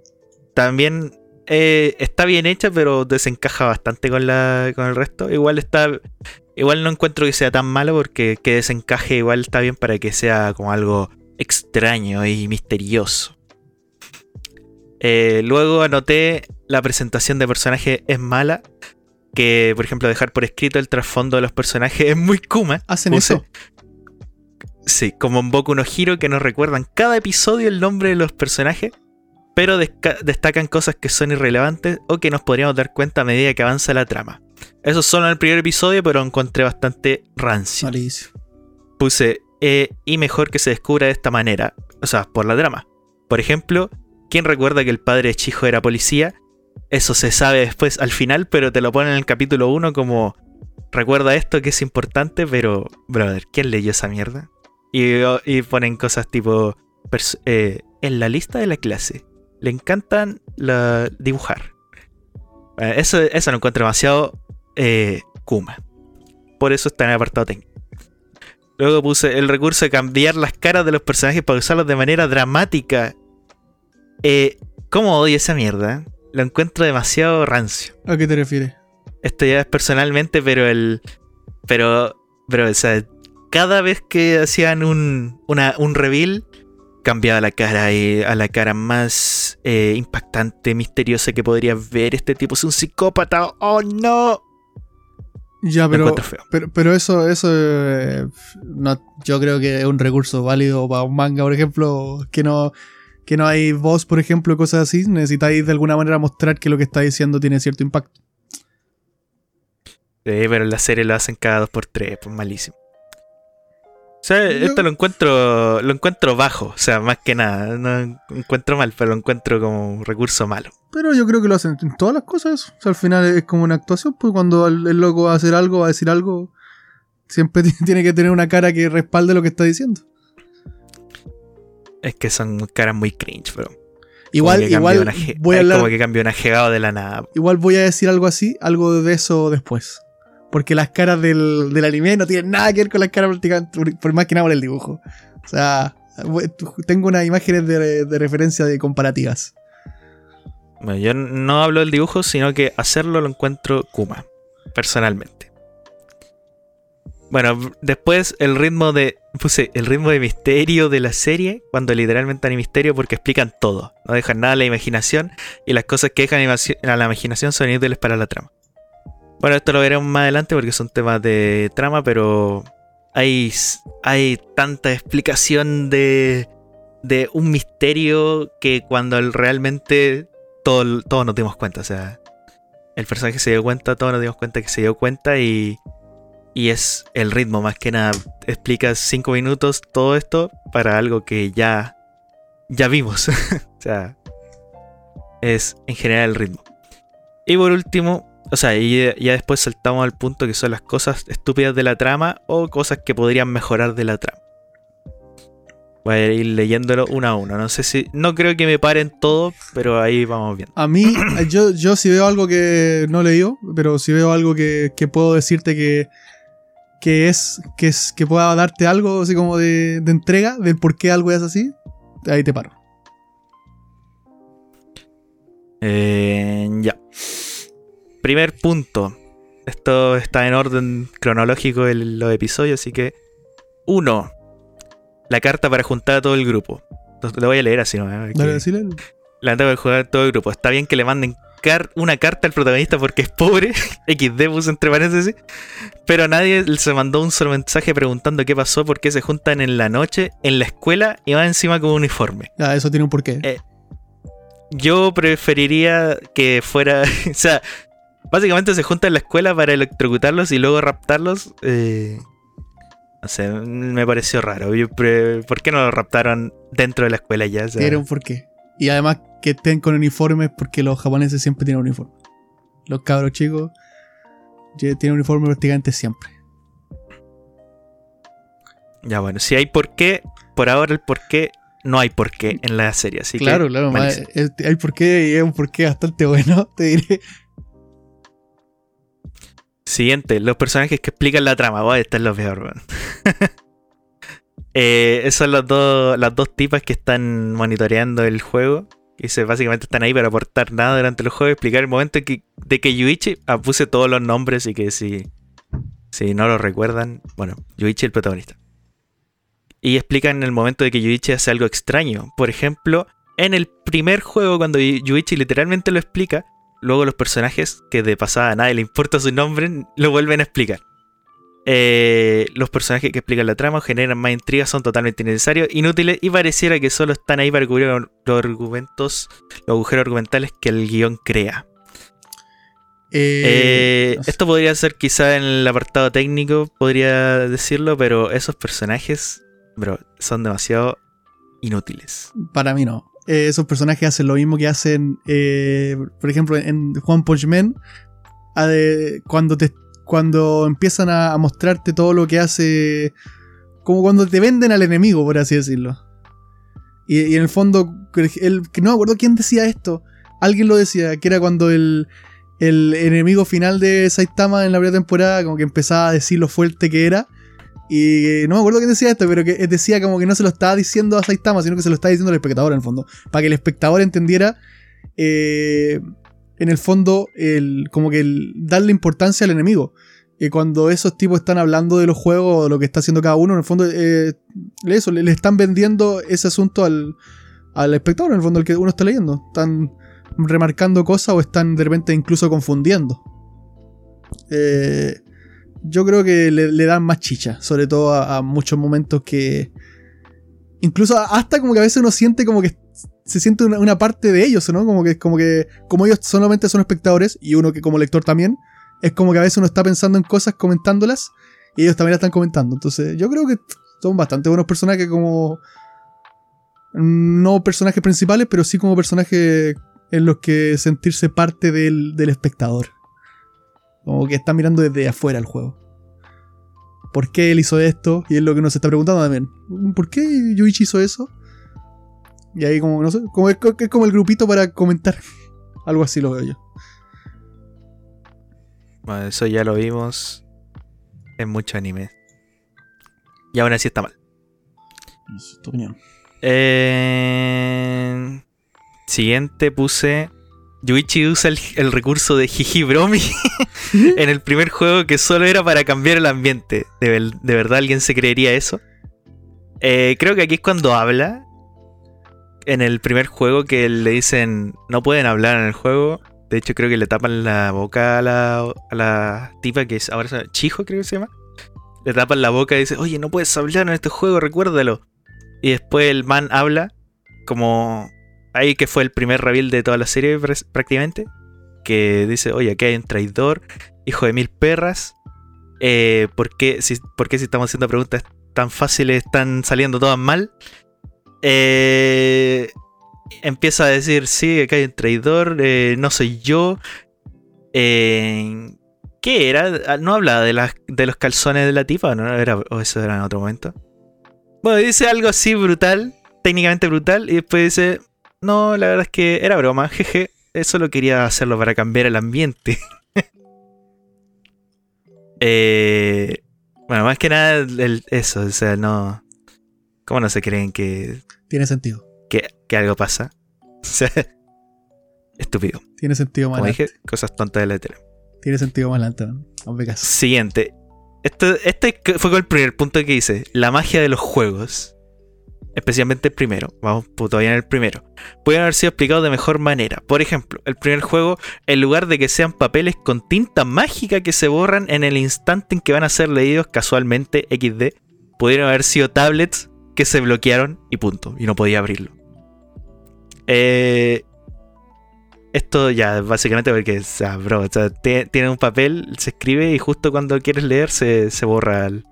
También eh, está bien hecha, pero desencaja bastante con, la, con el resto. Igual está. Igual no encuentro que sea tan malo porque que desencaje igual está bien para que sea como algo extraño y misterioso. Eh, luego anoté la presentación de personajes es mala. Que, por ejemplo, dejar por escrito el trasfondo de los personajes es muy Kuma. ¿Hacen eso? Sí, como en Boku no Hiro que nos recuerdan cada episodio el nombre de los personajes, pero destacan cosas que son irrelevantes o que nos podríamos dar cuenta a medida que avanza la trama. Eso solo en el primer episodio, pero encontré bastante rancio. Puse eh, y mejor que se descubra de esta manera, o sea, por la drama. Por ejemplo, ¿quién recuerda que el padre de Chijo era policía? Eso se sabe después al final, pero te lo ponen en el capítulo 1 como recuerda esto que es importante, pero brother, ¿quién leyó esa mierda? Y, ponen cosas tipo eh, en la lista de la clase. Le encantan dibujar. eso, eso lo encuentro demasiado eh, Kuma. Por eso está en el apartado técnico. Luego puse el recurso de cambiar las caras de los personajes para usarlos de manera dramática. Eh, ¿Cómo odio esa mierda? Lo encuentro demasiado rancio. ¿A qué te refieres? Esto ya es personalmente, pero el. Pero. Pero, o sea, cada vez que hacían un, una, un reveal, cambiaba la cara y a la cara más eh, impactante, misteriosa que podrías ver. Este tipo es un psicópata. ¡Oh no! Ya, pero, pero, pero eso, eso eh, no, yo creo que es un recurso válido para un manga, por ejemplo, que no, que no hay voz, por ejemplo, cosas así. Necesitáis de alguna manera mostrar que lo que está diciendo tiene cierto impacto. Sí, pero en la serie lo hacen cada dos por tres, pues malísimo. O sea, esto lo encuentro, lo encuentro bajo, o sea, más que nada, no encuentro mal, pero lo encuentro como un recurso malo. Pero yo creo que lo hacen en todas las cosas. O sea, al final es como una actuación, pues cuando el, el loco va a hacer algo, va a decir algo, siempre ti- tiene que tener una cara que respalde lo que está diciendo. Es que son caras muy cringe, pero Igual, igual voy a hablar, como que cambia una jegada de la nada. igual voy a decir algo así, algo de eso después. Porque las caras del, del anime no tienen nada que ver con las caras prácticamente, por, más que nada por el dibujo. O sea, tengo unas imágenes de, de referencia de comparativas. Bueno, yo no hablo del dibujo, sino que hacerlo lo encuentro Kuma, personalmente. Bueno, después el ritmo de. Puse el ritmo de misterio de la serie, cuando literalmente hay misterio porque explican todo. No dejan nada a la imaginación y las cosas que dejan a la imaginación son útiles para la trama. Bueno, esto lo veremos más adelante porque son temas de trama, pero hay, hay tanta explicación de, de un misterio que cuando realmente todo- todos nos dimos cuenta. O sea, el personaje se dio cuenta, todos nos dimos cuenta que se dio cuenta y, y es el ritmo más que nada. Explica cinco minutos todo esto para algo que ya, ya vimos. o sea, es en general el ritmo. Y por último, o sea, y ya después saltamos al punto que son las cosas estúpidas de la trama o cosas que podrían mejorar de la trama. Voy a ir leyéndolo uno a uno. No sé si. No creo que me paren todo, pero ahí vamos viendo. A mí, yo, yo si veo algo que no leí, pero si veo algo que, que puedo decirte que, que es, que es, que pueda darte algo así como de, de entrega del por qué algo es así, ahí te paro. Eh, ya. Primer punto. Esto está en orden cronológico en los episodios, así que. Uno. La carta para juntar a todo el grupo. Lo voy a leer así, ¿no? Dale. La carta para juntar a todo el grupo. Está bien que le manden car- una carta al protagonista porque es pobre. XD puso entre paréntesis. Pero nadie se mandó un solo mensaje preguntando qué pasó, por qué se juntan en la noche, en la escuela y van encima con un uniforme. Ya, eso tiene un porqué. Eh, Yo preferiría que fuera. o sea, básicamente se juntan en la escuela para electrocutarlos y luego raptarlos. eh, no sé, me pareció raro. Yo ¿Por qué no lo raptaron dentro de la escuela ya? Tiene un porqué. Y además que estén con uniformes porque los japoneses siempre tienen uniforme. Los cabros chicos tienen uniforme prácticamente siempre. Ya bueno, si hay por qué, por ahora el por qué, no hay por qué en la serie. Así claro, que, claro. hay porqué y es un porqué bastante bueno, te diré. Siguiente, los personajes que explican la trama. Voy a estar lo peor, weón. eh, son las dos, las dos tipas que están monitoreando el juego. Que se, básicamente están ahí para aportar nada durante el juego. y Explicar el momento en que, de que Yuichi. Ah, puse todos los nombres y que si, si no lo recuerdan. Bueno, Yuichi el protagonista. Y explican el momento de que Yuichi hace algo extraño. Por ejemplo, en el primer juego, cuando Yuichi literalmente lo explica, luego los personajes, que de pasada a nadie le importa su nombre, lo vuelven a explicar. Eh, los personajes que explican la trama generan más intrigas, son totalmente innecesarios, inútiles y pareciera que solo están ahí para cubrir los argumentos, los agujeros argumentales que el guion crea. Eh, Eh, esto podría ser quizá en el apartado técnico, podría decirlo, pero esos personajes, bro, son demasiado inútiles. Para mí no. Eh, esos personajes hacen lo mismo que hacen, eh, por ejemplo, en One Punch Man. cuando, te, cuando empiezan a, mostrarte todo lo que hace. Como cuando te venden al enemigo, por así decirlo. Y, y en el fondo, el, no me acuerdo quién decía esto. Alguien lo decía, que era cuando el, el enemigo final de Saitama en la primera temporada, como que empezaba a decir lo fuerte que era. Y no me acuerdo quién decía esto, pero que decía como que no se lo estaba diciendo a Saitama, sino que se lo estaba diciendo al espectador en el fondo. Para que el espectador entendiera, eh, en el fondo, el, como que el darle importancia al enemigo. Y cuando esos tipos están hablando de los juegos lo que está haciendo cada uno, en el fondo, eh, eso, le, están vendiendo ese asunto al, al espectador, en el fondo, el que uno está leyendo. Están remarcando cosas o están de repente incluso confundiendo. Eh, yo creo que le, dan más chicha, sobre todo a, muchos momentos que... Incluso hasta como que a veces uno siente como que se siente una, una parte de ellos, ¿no? Como que, como que, como ellos solamente son espectadores, y uno que como lector también, es como que a veces uno está pensando en cosas comentándolas, y ellos también las están comentando. Entonces, yo creo que son bastante buenos personajes como... No personajes principales, pero sí como personajes en los que sentirse parte del, del espectador. Como que está mirando desde afuera el juego. ¿Por qué él hizo esto? Y es lo que uno se está preguntando también. ¿Por qué Yuichi hizo eso? Y ahí como, no sé, como es, es como el grupito para comentar. Algo así lo veo yo. Bueno, eso ya lo vimos en muchos animes. Y aún así está mal. Es tu opinión. Eh, Siguiente puse. Yuichi usa el, recurso de Jiji Bromi en el primer juego que solo era para cambiar el ambiente. ¿De, verdad alguien se creería eso? Eh, creo que aquí es cuando habla. En el primer juego que le dicen no pueden hablar en el juego. De hecho, creo que le tapan la boca a la, tipa que es ahora es Chijo, creo que se llama. Le tapan la boca y dice, oye, no puedes hablar en este juego, recuérdalo. Y después el man habla como ahí que fue el primer reveal de toda la serie pr- prácticamente. Que dice, oye, aquí hay un traidor, hijo de mil perras. Eh, ¿por, qué, si, ¿Por si estamos haciendo preguntas tan fáciles están saliendo todas mal? Eh, empieza a decir, sí, acá hay un traidor, eh, no soy yo. ¿Qué era? Ah, ¿No hablaba de, las, de los calzones de la tipa? ¿no? ¿O eso era en otro momento? Bueno, dice algo así brutal, técnicamente brutal, y después dice, no, la verdad es que era broma, jeje, eso lo quería hacerlo para cambiar el ambiente. Eh, bueno, más que nada el- eso, o sea, no... ¿Cómo no se creen que, Tiene sentido. que, que algo pasa? O sea, estúpido. Tiene sentido más Como dije, cosas tontas de la tele. Tiene sentido más caso. Siguiente. Esto, este fue con el primer punto que hice. La magia de los juegos. Especialmente el primero. Vamos todavía en el primero. Pueden haber sido explicados de mejor manera. Por ejemplo, el primer juego, en lugar de que sean papeles con tinta mágica que se borran en el instante en que van a ser leídos casualmente XD, pudieron haber sido tablets que se bloquearon y punto. Y no podía abrirlo. Eh, esto ya, básicamente porque, o sea, bro, o sea, te- tiene un papel, se escribe y justo cuando quieres leer se, se borra el,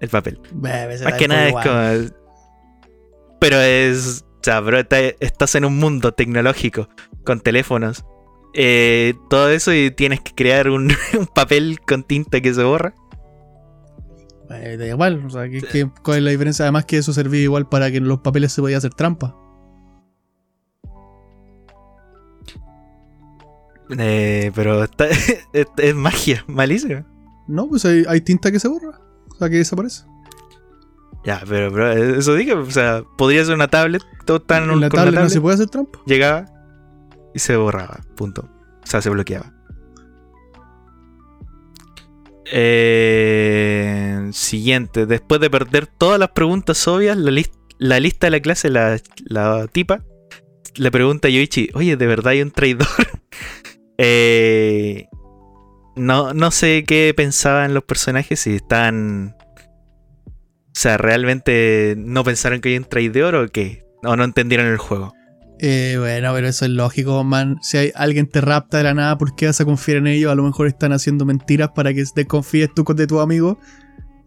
el papel. Bebe, Más que nada es como. Pero es. O sea, bro, está- estás en un mundo tecnológico con teléfonos. eh, todo eso y tienes que crear un, un papel con tinta que se borra. Eh, da igual, o sea, ¿qué- qué- ¿cuál es la diferencia? Además que eso servía igual para que en los papeles se podía hacer trampa. Eh, pero está- es, es magia, malísima. No, pues hay, hay tinta que se borra. O sea, que desaparece. Ya, pero, bro, eso dije, o sea, podría ser una tablet, todo está en la con una tablet no tablet, se puede hacer trampa. llegaba y se borraba, punto. O sea, se bloqueaba. Eh, siguiente, después de perder todas las preguntas obvias, la lista de la clase, la, la tipa, le pregunta a Yoichi, oye, ¿de verdad hay un traidor? Eh, no, no sé qué pensaban los personajes, si están... O sea, ¿realmente no pensaron que hay un traidor o qué? ¿O no entendieron el juego? Eh, bueno, pero eso es lógico, man. Si hay alguien te rapta de la nada, ¿por qué vas a confiar en ellos? A lo mejor están haciendo mentiras para que desconfíes tú de tu amigo.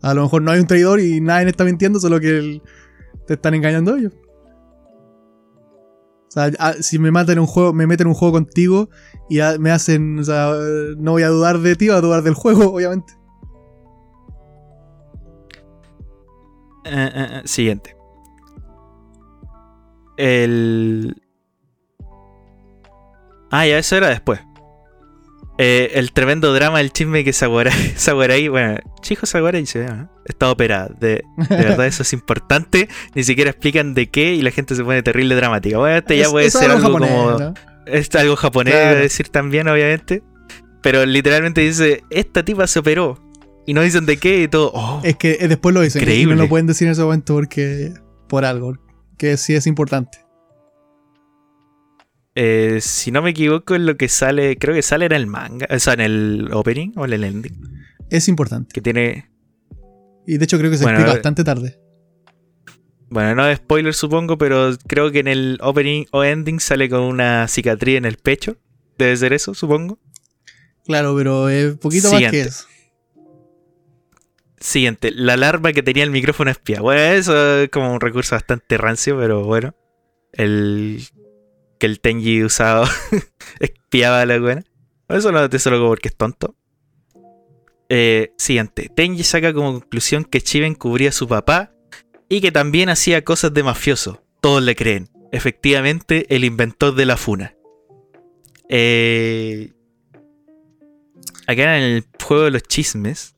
A lo mejor no hay un traidor y nadie está mintiendo, solo que te están engañando ellos. O sea, ah, si me matan un juego, me meten en un juego contigo y me hacen, o sea, no voy a dudar de ti, voy a dudar del juego, obviamente. Eh, eh, eh, siguiente. El. Ah, ya, eso era después. Eh, el tremendo drama del chisme que Saguaray, Saguaray bueno, Chico Saguaray se llama, ¿no? está operada. De, de verdad, eso es importante. Ni siquiera explican de qué y la gente se pone terrible dramática. Bueno, este ya Es- puede ser algo japonés, como. ¿no? Es algo japonés, Claro. decir también, obviamente. Pero literalmente dice: Esta tipa se operó. Y no dicen de qué y todo. Oh, Es que eh, después lo dicen. Y Increíble. no lo pueden decir en ese momento porque. Por algo. Que sí es importante. Eh, si no me equivoco, en lo que sale, creo que sale en el manga, o sea, en el opening o en el ending. Es importante. Que tiene. Y de hecho creo que se Bueno, explica eh, bastante tarde. Bueno, no es spoiler supongo, pero creo que en el opening o ending sale con una cicatriz en el pecho. Debe ser eso, supongo. Claro, pero es poquito más que eso. Siguiente, la alarma que tenía el micrófono espía. Bueno, eso es como un recurso bastante rancio, pero bueno. El que el Tenji usaba espiaba a la buena. Eso no te solo porque es tonto. Eh, siguiente, Tenji saca como conclusión que Chiven cubría a su papá y que también hacía cosas de mafioso. Todos le creen. Efectivamente, el inventor de la funa. Eh, acá en el juego de los chismes.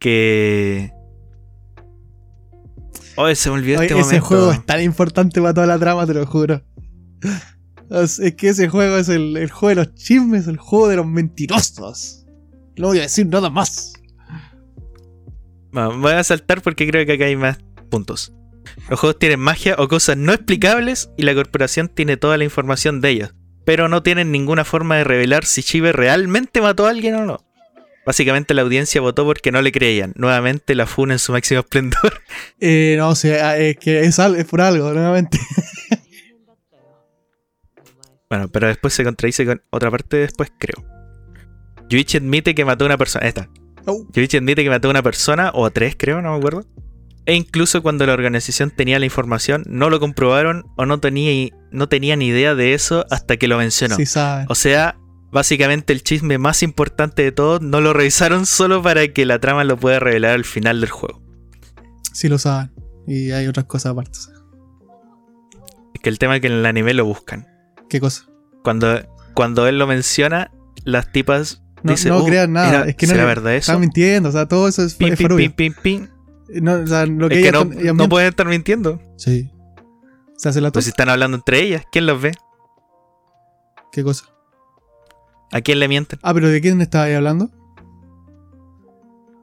Que. Oh, se me olvidó Oye, este ese momento. juego es tan importante para toda la trama, te lo juro. Es es que ese juego es el, el juego de los chismes, el juego de los mentirosos. No voy a decir nada más. Bueno, voy a saltar porque creo que acá hay más puntos. Los juegos tienen magia o cosas no explicables y la corporación tiene toda la información de ellos, pero no tienen ninguna forma de revelar si Chive realmente mató a alguien o no. Básicamente la audiencia votó porque no le creían. Nuevamente la funa en su máximo esplendor. Eh, no, o sea, es que es, por algo, nuevamente. Bueno, pero después se contradice con otra parte después, creo. Yuichi admite que mató a una persona. Esta. Oh, Yuichi admite que mató a una persona, o a tres creo, no me acuerdo. E incluso cuando la organización tenía la información, no lo comprobaron o no, tenía, no tenían idea de eso hasta que lo mencionó. sí saben. O sea, básicamente el chisme más importante de todos no lo revisaron solo para que la trama lo pueda revelar al final del juego. Sí lo saben. Y hay otras cosas aparte. Es que el tema es que en el anime lo buscan. ¿Qué cosa? Cuando, cuando él lo menciona, las tipas No, dicen, no "Oh, crean nada. ¿era- es que no ¿será le- verdad eso? están mintiendo. O sea, todo eso es, Pim, es pim, pim, pim. No, o sea, lo que Es que no, están- no pueden estar mintiendo. Sí. Se hace la Pues si están hablando entre ellas, ¿quién los ve? ¿Qué cosa? ¿A quién le mienten? Ah, pero ¿de quién estaba ahí hablando?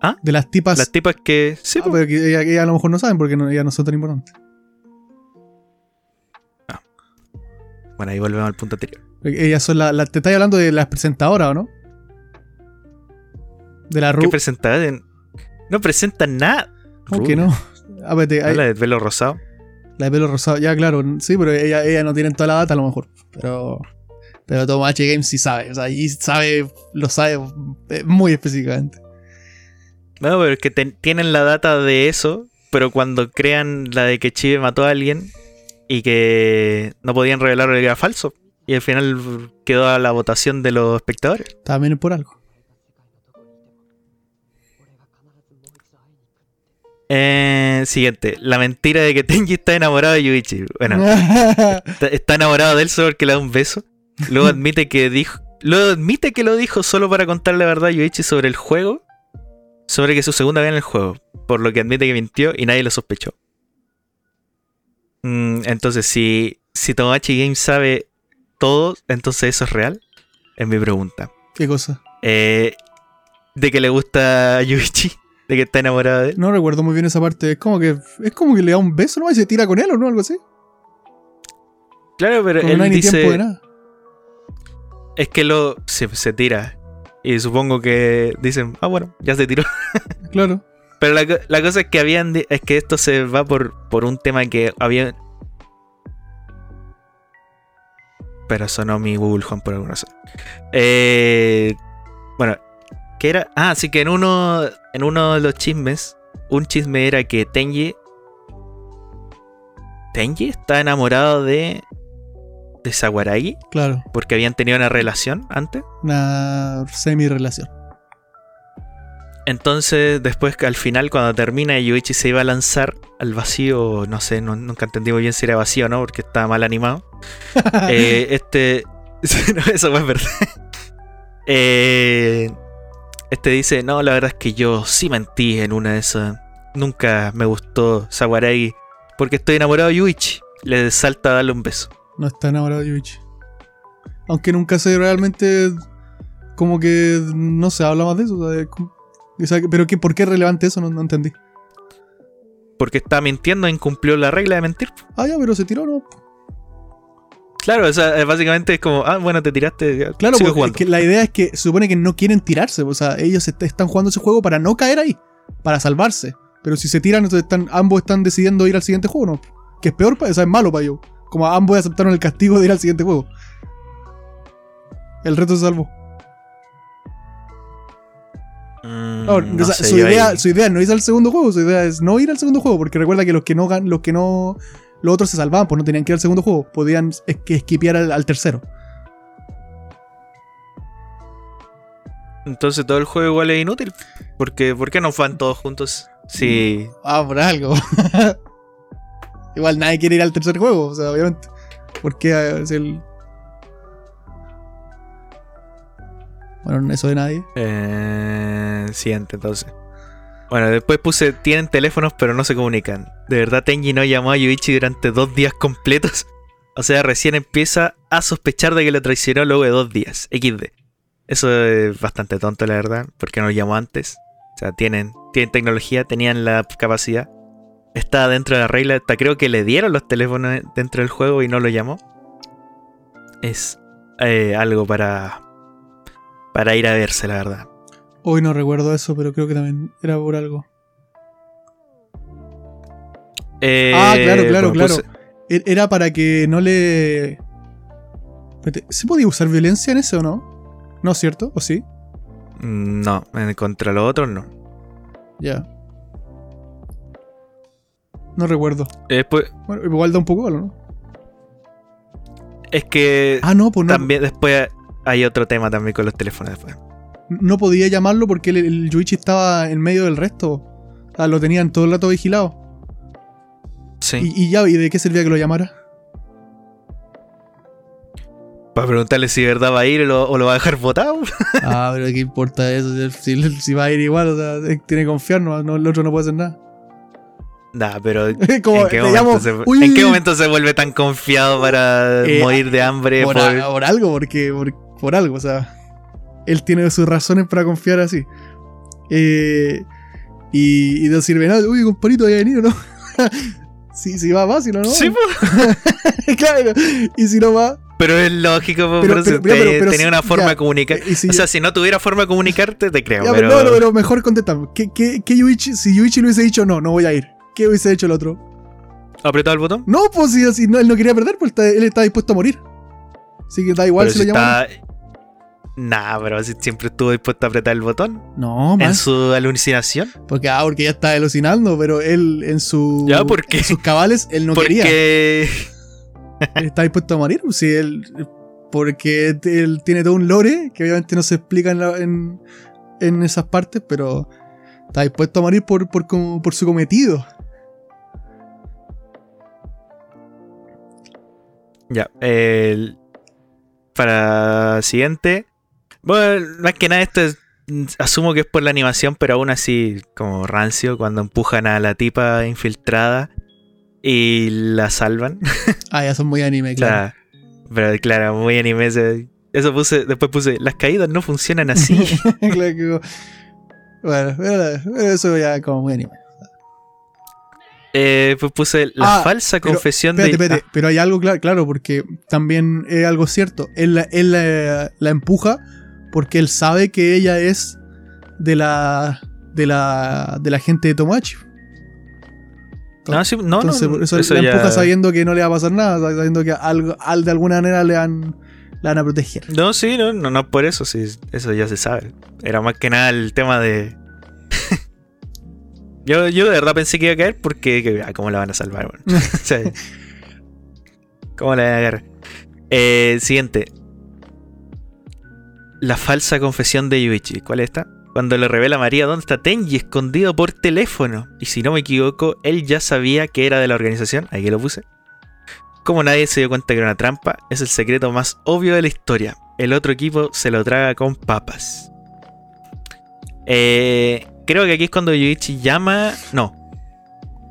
¿Ah? De las tipas. Las tipas que. Sí, Ah, pero que ellas, ellas a lo mejor no saben porque no, ellas no son tan importantes. Bueno, ahí volvemos al punto anterior. Ellas son las. La, te estás hablando de las presentadoras, ¿o no? De la ¿Qué presentan? No presentan nada. ¿Cómo que no? Ah, pero te- hay- Habla de pelo rosado. la de pelo rosado. Ya, claro. Sí, pero ellas ella no tienen toda la data a lo mejor. Pero. Pero Tomodachi Games sí sabe. O sea, y sabe. Lo sabe eh, muy específicamente. No, pero es que ten- tienen la data de eso, pero cuando crean la de que Chive mató a alguien y que no podían revelar que era falso. Y al final quedó a la votación de los espectadores. También por algo. Eh, siguiente, la mentira de que Tenji está enamorado de Yuichi. Bueno, está, está enamorado de él solo porque le da un beso. Luego admite que dijo. Luego admite que lo dijo solo para contar la verdad a Yuichi sobre el juego. Sobre que su segunda vez en el juego. Por lo que admite que mintió y nadie lo sospechó. Mm, entonces, si, si Tomodachi Games sabe todo, entonces eso es real. Es mi pregunta. ¿Qué cosa? Eh, de que le gusta a Yuichi. De que está enamorado de él. No recuerdo muy bien esa parte. Es como que. Es como que le da un beso, ¿no? Y se tira con él, ¿o no? Algo así. Claro, pero Como él no hay ni dice. tiempo de nada. Es que lo se, se tira. Y supongo que dicen, ah, bueno, ya se tiró. Claro. Pero la, la cosa es que habían es que esto se va por, por un tema que había. Pero sonó mi Google Home por alguna razón. Eh, bueno, ¿qué era? Ah, sí que en uno, en uno de los chismes, un chisme era que Tenji. Tenji está enamorado de. De Sawaragi. Claro. Porque habían tenido una relación antes. Una semi-relación. Entonces, después que al final, cuando termina, Yuichi se iba a lanzar al vacío. No sé, no- nunca entendí muy bien si era vacío o no, porque estaba mal animado. Eh, este. no, eso fue verdad. Eh, este dice: No, la verdad es que yo sí mentí en una de esas. Nunca me gustó Sawaragi porque estoy enamorado de Yuichi. Le salta a darle un beso. No está enamorado de Yuichi. Aunque nunca se realmente. Como que no se habla más de eso. o sea, como- o sea, pero qué, ¿por qué es relevante eso? No, no entendí. Porque está mintiendo incumplió la regla de mentir. Ah, ya, pero se tiró, ¿no? Claro, o sea, básicamente es como, ah, bueno, te tiraste. Claro, porque es que la idea es que se supone que no quieren tirarse. O sea, ellos est- están jugando ese juego para no caer ahí, para salvarse. Pero si se tiran, entonces están, ambos están decidiendo ir al siguiente juego, ¿no? Que es peor, o sea, es malo para ellos. Como ambos aceptaron el castigo de ir al siguiente juego. El reto se salvó. Mm, No, o no sea, sé, su, idea, ahí- su idea no es ir al segundo juego, su idea es no ir al segundo juego, porque recuerda que los que no gan- los que no. Los otros se salvaban, pues no tenían que ir al segundo juego, podían es que esquipear al, al tercero. Entonces todo el juego igual es inútil. Porque, ¿Por qué no van todos juntos? Sí. Ah, por algo. Igual nadie quiere ir al tercer juego, o sea, obviamente. Porque eh, es el. Bueno, eso de nadie. Eh, siguiente, entonces. Bueno, después puse, tienen teléfonos pero no se comunican. De verdad, Tenji no llamó a Yuichi durante dos días completos. O sea, recién empieza a sospechar de que lo traicionó luego de dos días. XD. Eso es bastante tonto, la verdad, porque no lo llamó antes. O sea, tienen, tienen tecnología, tenían la capacidad. Está dentro de la regla. Creo que le dieron los teléfonos dentro del juego y no lo llamó. Es eh, algo para, para ir a verse, la verdad. Hoy no recuerdo eso, pero creo que también era por algo. Eh, ah, claro, claro, bueno, claro. E- Era para que no le. ¿Se podía usar violencia en ese o no? ¿No es cierto? ¿O sí? Mm, No, contra los otros no. Ya. No recuerdo. Eh, Después, Bueno, igual da un poco algo, ¿no? es que Ah, no, pues no. también después hay otro tema también con los teléfonos después. no podía llamarlo porque el, el Yuichi estaba en medio del resto. O sea, lo tenían todo el rato vigilado. Sí. Y, y ya, ¿y de qué servía que lo llamara? Para preguntarle si de verdad va a ir o lo, o lo va a dejar votado. Ah, pero ¿qué importa eso? Si, si va a ir igual, o sea, tiene que confiar, no, no, el otro no puede hacer nada. Nah, pero Como ¿en, qué momento llamo, se, "Uy, en qué momento se vuelve tan confiado para Eh, morir de hambre? por, por- a- por algo, porque por, por algo, o sea, él tiene sus razones para confiar así. Eh, y, y no sirve nada, uy, compadrito, había venido, ¿no? si, si va, fácil, ¿o ¿no? Sí, po. claro, y si no va, pero es lógico, Pero- pero, pero- si pero- te- pero- pero tenía si- una forma ya, de comunicar. si O sea, si no tuviera forma de comunicarte, te creo. Ya, pero... no, no, pero mejor contestamos. ¿Qué, qué, qué Yuichi, si Yuichi le hubiese dicho no, no voy a ir? ¿Qué hubiese hecho el otro? ¿Apretado el botón? No, pues si, si no, él no quería perder, pues él está dispuesto a morir. Así que da igual Pero si, si lo llaman. está... Nah, pero si siempre estuvo dispuesto a apretar el botón. No, En más. su alucinación. Porque, ah, porque ya está alucinando, pero él en su. Ya, ¿por qué? en sus cabales, él no quería. Porque. Él está dispuesto a morir. Si él. Porque él tiene todo un lore que obviamente no se explica en, la- en, en esas partes, pero está dispuesto a morir por, por, por su cometido. Ya. el- Para siguiente. Bueno, más que nada esto es. Asumo que es por la animación, pero aún así, como rancio, cuando empujan a la tipa infiltrada y la salvan. Ah, ya son muy anime, claro. pero claro, muy anime. Eso puse, después puse, las caídas no funcionan así. Claro que- bueno, pero eso ya como muy anime. Eh, pues puse la Ah, falsa pero- confesión Espérate, de. espérate, pero hay algo claro, claro, porque también es algo cierto. Él, la- él la, la empuja porque él sabe que ella es de la de la de la gente de Tomachi. No, sí, no, Entonces, no, eso, eso la ya- empuja sabiendo que no le va a pasar nada, sabiendo que algo, al, de alguna manera le van, la van a proteger. No, sí, no, no, no por eso, sí, eso ya se sabe. Era más que nada el tema de. Yo, yo de verdad pensé que iba a caer porque, que, ah, ¿cómo la van a salvar? bueno? O sea, ¿Cómo la van a agarrar? Eh, siguiente. La falsa confesión de Yuichi. ¿Cuál es esta? Cuando le revela a María dónde está Tenji escondido por teléfono. Y si no me equivoco, él ya sabía que era de la organización. Ahí que lo puse. Como nadie se dio cuenta que era una trampa, es el secreto más obvio de la historia. El otro equipo se lo traga con papas. Eh, creo que aquí es cuando Yuichi llama. No.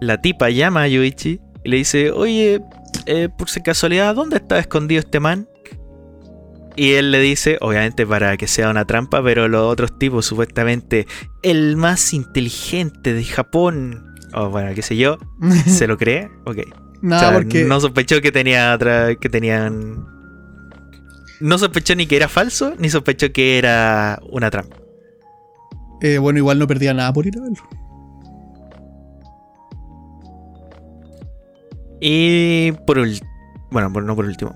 La tipa llama a Yuichi y le dice: Oye, eh, por si casualidad, ¿dónde está escondido este man? Y él le dice, obviamente para que sea una trampa, pero los otros tipos, supuestamente, el más inteligente de Japón, o bueno, qué sé yo, ¿se lo cree? Ok. No, O sea, porque. no sospechó que tenía otra. que tenían. No sospechó ni que era falso, ni sospechó que era una trampa. Eh, bueno, igual no perdía nada por ir a verlo. Y por último. Bueno, por- no por último.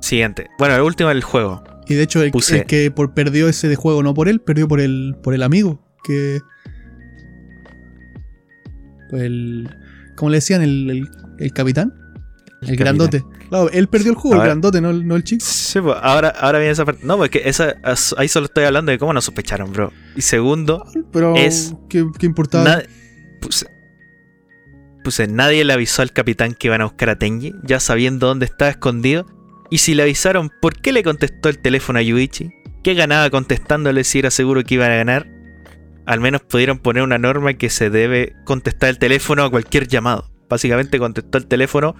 Siguiente. Bueno, el último el juego. Y de hecho, el, el que por, perdió ese de juego, no por él, perdió por el, por el amigo. Que. El. ¿Cómo le decían? El, el, el capitán. El, grandote. Claro, él perdió el juego, Ahora- el grandote, no, el- no el chico. Sí, pues, ahora, ahora viene esa parte. No, porque esa, as- ahí solo estoy hablando de cómo nos sospecharon, bro. Y segundo, Pero, Es- ¿qué, qué importaba? na- puse, nadie le avisó al capitán que iban a buscar a Tenji, ya sabiendo dónde estaba escondido. Y si le avisaron, ¿por qué le contestó el teléfono a Yuichi? ¿Qué ganaba contestándole si era seguro que iban a ganar? Al menos pudieron poner una norma que se debe contestar el teléfono a cualquier llamado. Básicamente contestó el teléfono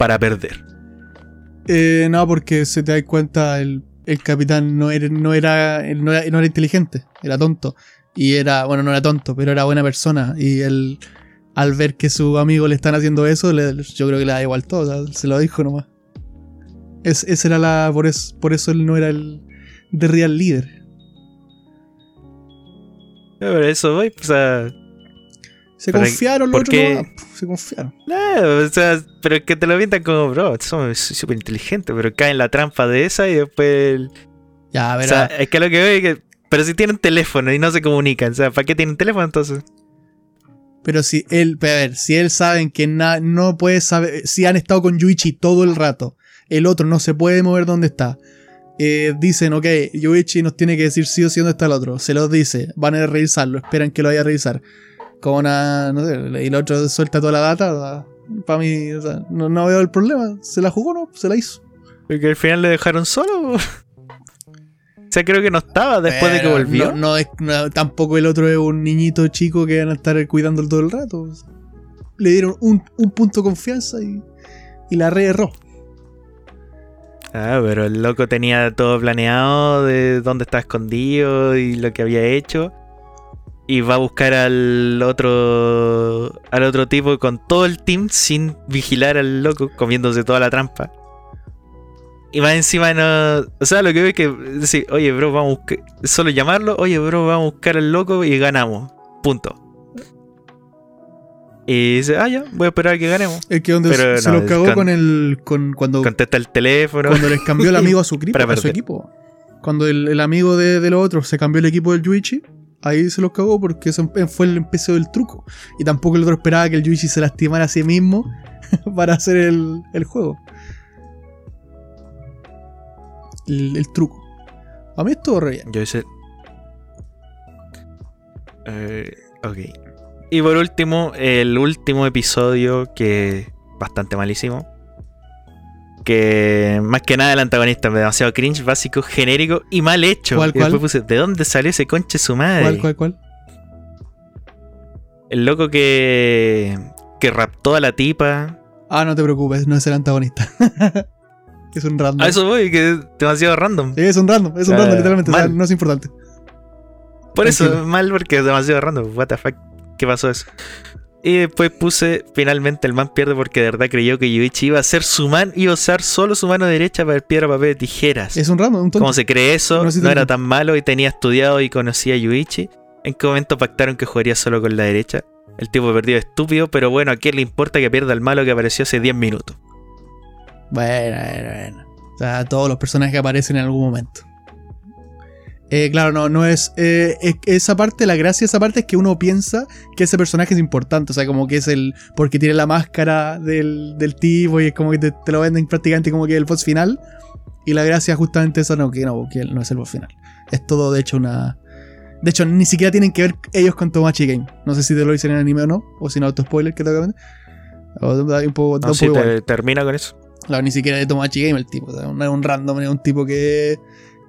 para perder. Eh, no, porque se te da cuenta, el, el capitán no era, no, era, no, era, no era inteligente, era tonto. Y era, bueno, no era tonto, pero era buena persona. Y él, al ver que su amigo le están haciendo eso, le- yo creo que le da igual todo, o sea, se lo dijo nomás. Es, esa era la. Por eso, por eso él no era el de real líder. Pero eso voy, pues, o sea, Se Pero, confiaron los ¿por otros Se confiaron. No, o sea, pero es que te lo pintan como, bro, somos súper inteligentes, pero caen en la trampa de esa y después. el- Ya, a o sea, a- es que lo que veo es que. Pero si tienen teléfono y no se comunican, o sea, ¿para qué tienen teléfono entonces? Pero si él, pero a ver, si él saben que na- no puede saber, si han estado con Yuichi todo el rato, el otro no se puede mover donde está. eh, dicen, ok, Yuichi nos tiene que decir sí o sí dónde está el otro. Se los dice, van a revisarlo, esperan que lo vaya a revisar. Como una, no sé, y el otro suelta toda la data. Para mí, o sea, no, no veo el problema. Se la jugó, ¿no? Se la hizo. Porque al final le dejaron solo. o sea, creo que no estaba después de que volvió. No, no es, tampoco el otro es un niñito chico que van a estar cuidándolo todo el rato. Le dieron un, un punto de confianza y, y la re erró. Ah, pero el loco tenía todo planeado de dónde estaba escondido y lo que había hecho. Y va a buscar al otro al otro tipo con todo el team sin vigilar al loco, comiéndose toda la trampa. Y más encima no. O sea, lo que veo es que decir, oye, bro, vamos a buscar. Solo llamarlo, oye, bro, vamos a buscar al loco y ganamos. Punto. Y dice, ah, ya, voy a esperar a que ganemos. El que donde Pero se no, los es cagó con- con el. Con, cuando, Contesta el teléfono. cuando les cambió el amigo a su, equipo, Para a su equipo. Cuando el, el amigo de, de los otros se cambió el equipo del Yuichi, ahí se los cagó porque eso em- fue el empecé del truco. Y tampoco el otro esperaba que el Yuichi se lastimara a sí mismo para hacer el, el juego. El, truco. A mí estuvo re bien. Yo hice. Eh, ok. Y por último, el último episodio que bastante malísimo. Que más que nada el antagonista es demasiado cringe, básico, genérico y mal hecho. ¿Cuál, y después cuál? puse, ¿de dónde salió ese conche su madre? ¿Cuál, cuál, cuál? El loco que. que raptó a la tipa. Ah, no te preocupes, no es el antagonista. es un random. A eso voy, que es demasiado random. Sí, es un random, es un Ah, random, literalmente. o sea, no es importante. Por eso, mal porque es demasiado random. What the fuck, ¿qué pasó eso? Y después puse, finalmente el man pierde porque de verdad creyó que Yuichi iba a ser su man, a usar solo su mano derecha para el piedra, papel, tijeras. Es un random, un tonto. Como se cree eso, No era tan malo y tenía estudiado y conocía a Yuichi. ¿En qué momento pactaron que jugaría solo con la derecha? El tipo perdió estúpido, pero bueno, ¿a quién le importa que pierda al malo que apareció hace 10 minutos? Bueno, bueno, bueno. O sea, todos los personajes que aparecen en algún momento. Eh, claro, no, no es, eh, es- Esa parte, la gracia de esa parte es que uno piensa que ese personaje es importante. O sea, como que es el. Porque tiene la máscara del, del tipo y es como que te, te lo venden prácticamente como que el boss final. Y la gracia justamente esa no, que no, que no es el boss final. Es todo, de hecho, una. De hecho, ni siquiera tienen que ver ellos con Tomachi Game. No sé si te lo dicen en el anime o no. O si no, auto spoiler que te O da un poco, da No, un poco te- termina con eso. Claro, ni siquiera de Tomachi Game el tipo. o sea, no es un random, es un tipo que.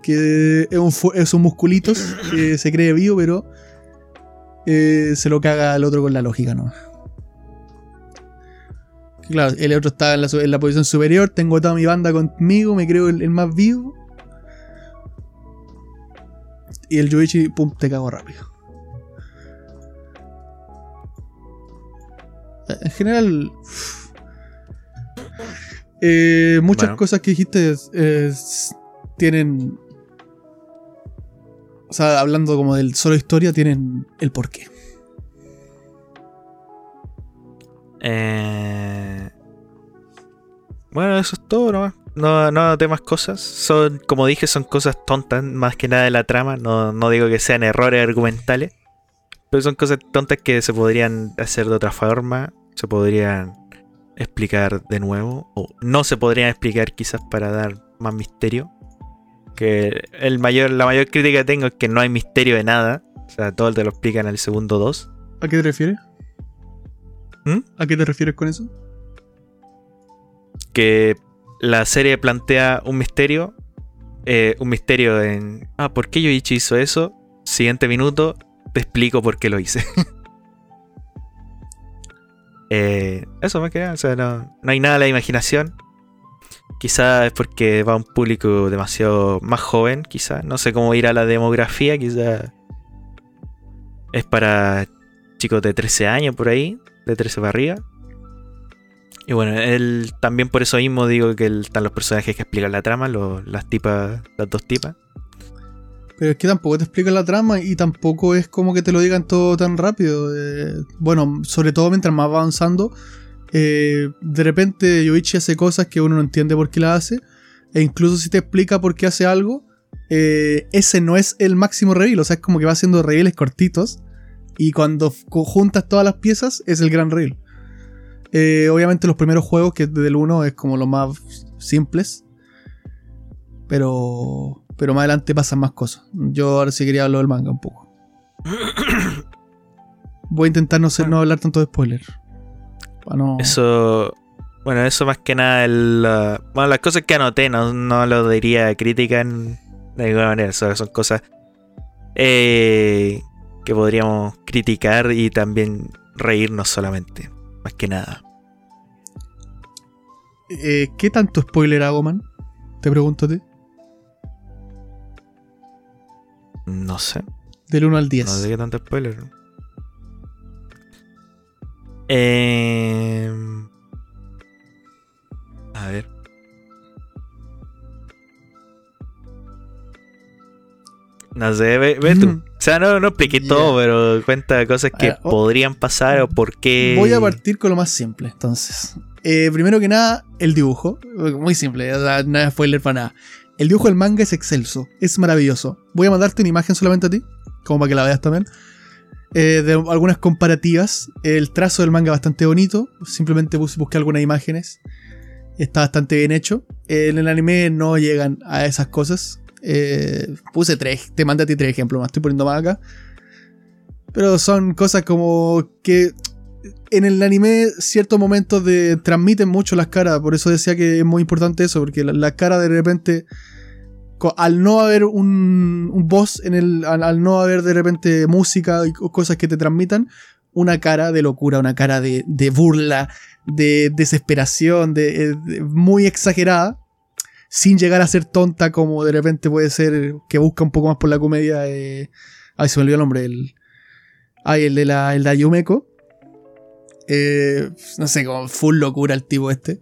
Que es un, son musculitos, que se cree vivo, pero. eh, se lo caga al otro con la lógica, ¿no? Claro, el otro está en la, su- en la posición superior, tengo toda mi banda conmigo, me creo el, el más vivo. Y el Yuichi, pum, te cago rápido. En general, Eh, muchas Bueno. cosas que dijiste eh, tienen. O sea, hablando como del solo historia, tienen el porqué. Eh, Bueno, eso es todo nomás. No, no anoté más cosas. Son, como dije, son cosas tontas, más que nada de la trama. No, no digo que sean errores argumentales. Pero son cosas tontas que se podrían hacer de otra forma. Se podrían explicar de nuevo. O no se podrían explicar quizás para dar más misterio. Que el mayor, la mayor crítica que tengo es que no hay misterio de nada. O sea, todo te lo explican en el segundo 2. ¿A qué te refieres? ¿Mm? ¿A qué te refieres con eso? que la serie plantea un misterio. eh, un misterio en. Ah, ¿por qué Yoichi hizo eso? Siguiente minuto, te explico por qué lo hice. Eh, eso más que nada, o sea, no, no hay nada de la imaginación. Quizá es porque va a un público demasiado más joven, quizá. No sé cómo irá la demografía, quizá es para chicos de 13 años por ahí, de 13 para arriba. Y bueno, él también por eso mismo digo que están los personajes que explican la trama, lo- las tipas, las dos tipas. Pero es que tampoco te explican la trama y tampoco es como que te lo digan todo tan rápido. eh, bueno, sobre todo mientras más va avanzando, eh, de repente Yoichi hace cosas que uno no entiende por qué las hace. E incluso si te explica por qué hace algo, eh, ese no es el máximo reveal. O sea, es como que va haciendo reveals cortitos. Y cuando juntas todas las piezas, es el gran reveal. Eh, obviamente los primeros juegos, que desde el 1 es como los más simples. Pero, pero más adelante pasan más cosas. Yo ahora sí quería hablar del manga un poco. Voy a intentar no, ser, no hablar tanto de spoiler. Para no... Eso, bueno, eso más que nada, el, uh, bueno, las cosas que anoté, no, no lo diría crítica en, de ninguna manera, son cosas eh, que podríamos criticar y también reírnos solamente, más que nada. Eh, ¿Qué tanto spoiler hago, man? Te pregunto a ti. No sé. Del 1 al 10. No sé qué tanto spoiler. Eh, a ver. No sé, ve, ve tú. Ujú. O sea, no, no expliqué todo, pero cuenta cosas que oh. podrían pasar o por qué. Voy a partir con lo más simple, entonces. Eh, primero que nada, el dibujo. Muy simple, nada de spoiler para nada. El dibujo del manga es excelso, es maravilloso. Voy a mandarte una imagen solamente a ti, como para que la veas también. Eh, de algunas comparativas. El trazo del manga bastante bonito. Simplemente bus- busqué algunas imágenes. Está bastante bien hecho. En el anime no llegan a esas cosas. Eh, puse tres, te mandé a ti tres ejemplos más. Estoy poniendo más acá. Pero son cosas como que en el anime ciertos momentos de transmiten mucho las caras, por eso decía que es muy importante eso, porque la, la cara de repente, al no haber un, un voz en el, al, no haber de repente música y co- cosas que te transmitan, una cara de locura, una cara de, burla, de desesperación, de, eh, de- muy exagerada, sin llegar a ser tonta como de repente puede ser que busca un poco más por la comedia. Eh, ay, se me olvidó el nombre, el, ay, el de la, el de Ayumeko. Eh, no sé, como full locura el tipo este.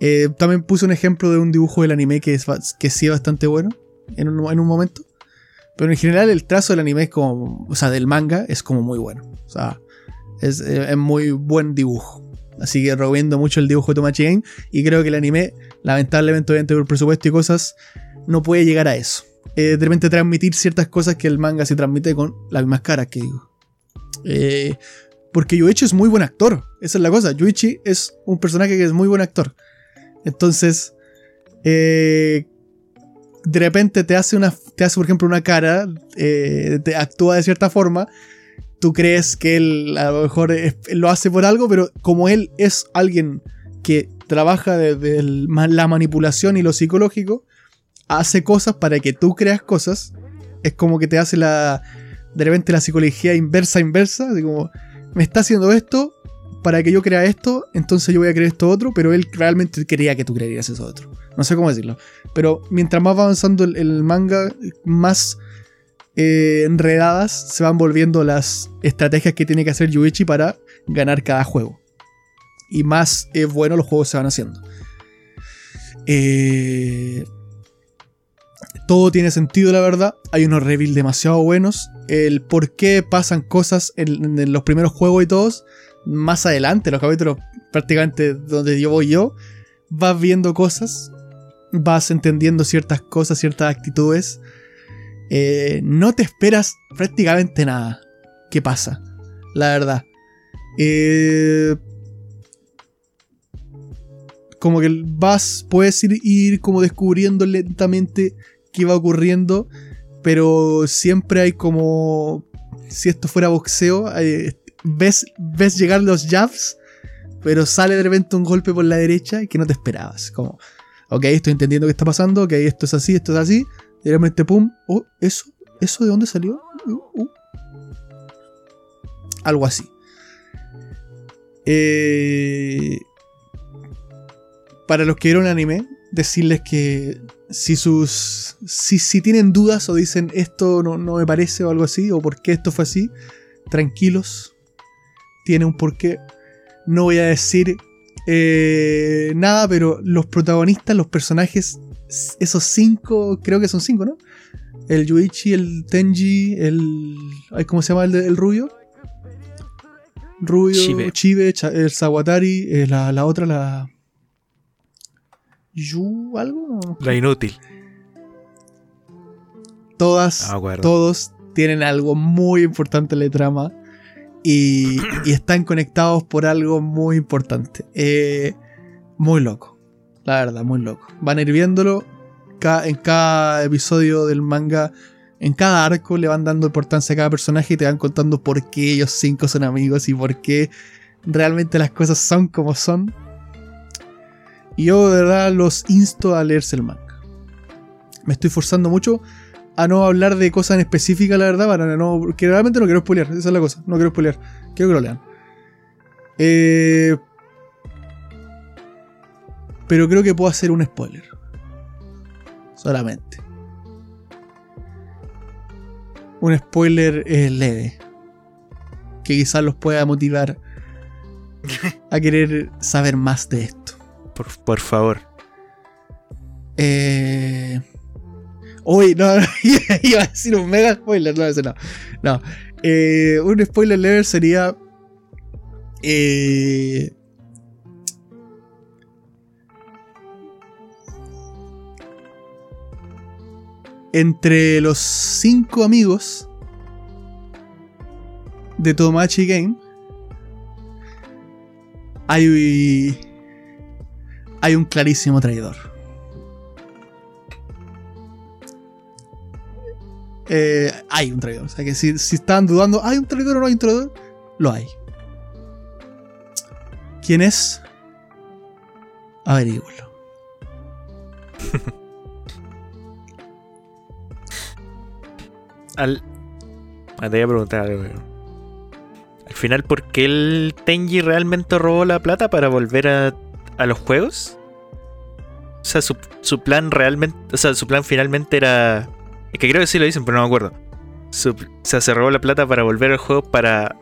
Eh, también puse un ejemplo de un dibujo del anime que, es, que sí es bastante bueno en un, en un momento. Pero en general el trazo del anime es como, o sea, del manga es como muy bueno. O sea, es, eh, es muy buen dibujo. Así que recomiendo mucho el dibujo de Tomachi Game. Y creo que el anime, lamentablemente, obviamente por presupuesto y cosas, no puede llegar a eso. Eh, de repente transmitir ciertas cosas que el manga sí transmite con las mismas que digo. Eh, porque Yuichi es muy buen actor. Esa es la cosa. Yuichi es un personaje que es muy buen actor. Entonces, eh, de repente te hace una, te hace por ejemplo una cara, eh, te actúa de cierta forma. Tú crees que él a lo mejor lo hace por algo, pero como él es alguien que trabaja desde la manipulación y lo psicológico, hace cosas para que tú creas cosas. Es como que te hace la, de repente la psicología inversa, inversa, así como me está haciendo esto para que yo crea esto, entonces yo voy a creer esto otro, pero él realmente quería que tú creerías eso otro. No sé cómo decirlo. Pero mientras más va avanzando el, manga, más eh, enredadas se van volviendo las estrategias que tiene que hacer Yuichi para ganar cada juego. Y más eh, bueno los juegos se van haciendo. Eh, todo tiene sentido, la verdad. Hay unos reveals demasiado buenos. El por qué pasan cosas en, en los primeros juegos y todos. Más adelante, los capítulos prácticamente donde yo voy yo. Vas viendo cosas. Vas entendiendo ciertas cosas, ciertas actitudes. Eh, no te esperas prácticamente nada. ¿Qué pasa? La verdad. Eh, como que vas, puedes ir, ir como descubriendo lentamente qué va ocurriendo, pero siempre hay como, si esto fuera boxeo, eh, ves, ves llegar los jabs, pero sale de repente un golpe por la derecha que no te esperabas. Como, ok, estoy entendiendo qué está pasando, ok, esto es así, esto es así, y de repente, pum, oh, ¿eso? ¿Eso de dónde salió? Uh, uh. Algo así. Eh, para los que vieron anime, decirles que si sus. Si, si tienen dudas o dicen esto no, no, me parece o algo así, o por qué esto fue así, tranquilos. Tiene un porqué. No voy a decir eh, nada, pero los protagonistas, los personajes, esos cinco, creo que son cinco, ¿no? El Yuichi, el Tenji, el. ¿Cómo se llama el, el rubio? Rubio, Chibe, Chibe el Sawatari, eh, la, la otra, la. ¿Yu algo? La inútil. Todas, todos tienen algo muy importante en la trama y, y están conectados por algo muy importante. Eh, muy loco, la verdad, muy loco. Van a ir viéndolo. en cada episodio del manga, en cada arco le van dando importancia a cada personaje y te van contando por qué ellos cinco son amigos y por qué realmente las cosas son como son. Y yo de verdad los insto a leerse el manga. Me estoy forzando mucho a no hablar de cosas en específica, la verdad, para no. Que realmente no quiero spoilear, esa es la cosa. No quiero spoilear. Quiero que lo lean. Eh, pero creo que puedo hacer un spoiler. Solamente. Un spoiler eh, leve. Que quizás los pueda motivar a querer saber más de esto. Por, por favor. Eh. Uy, no, iba a decir un mega spoiler, no, ese no. No. Eh, un spoiler leve sería. Eh, entre los cinco amigos de Tomachi Game hay, hay un clarísimo traidor. Eh, hay un traidor. O sea que si, si están dudando, ¿hay un traidor o no hay un traidor? Lo hay. ¿Quién es? Averígualo. Al. Ah, te voy a preguntar algo. Al final, ¿por qué el Tenji realmente robó la plata para volver a, a los juegos? O sea, su, su, plan realmente. O sea, su plan finalmente era. Es que creo que sí lo dicen, pero no me acuerdo. Su, o sea, se robó la plata para volver al juego para.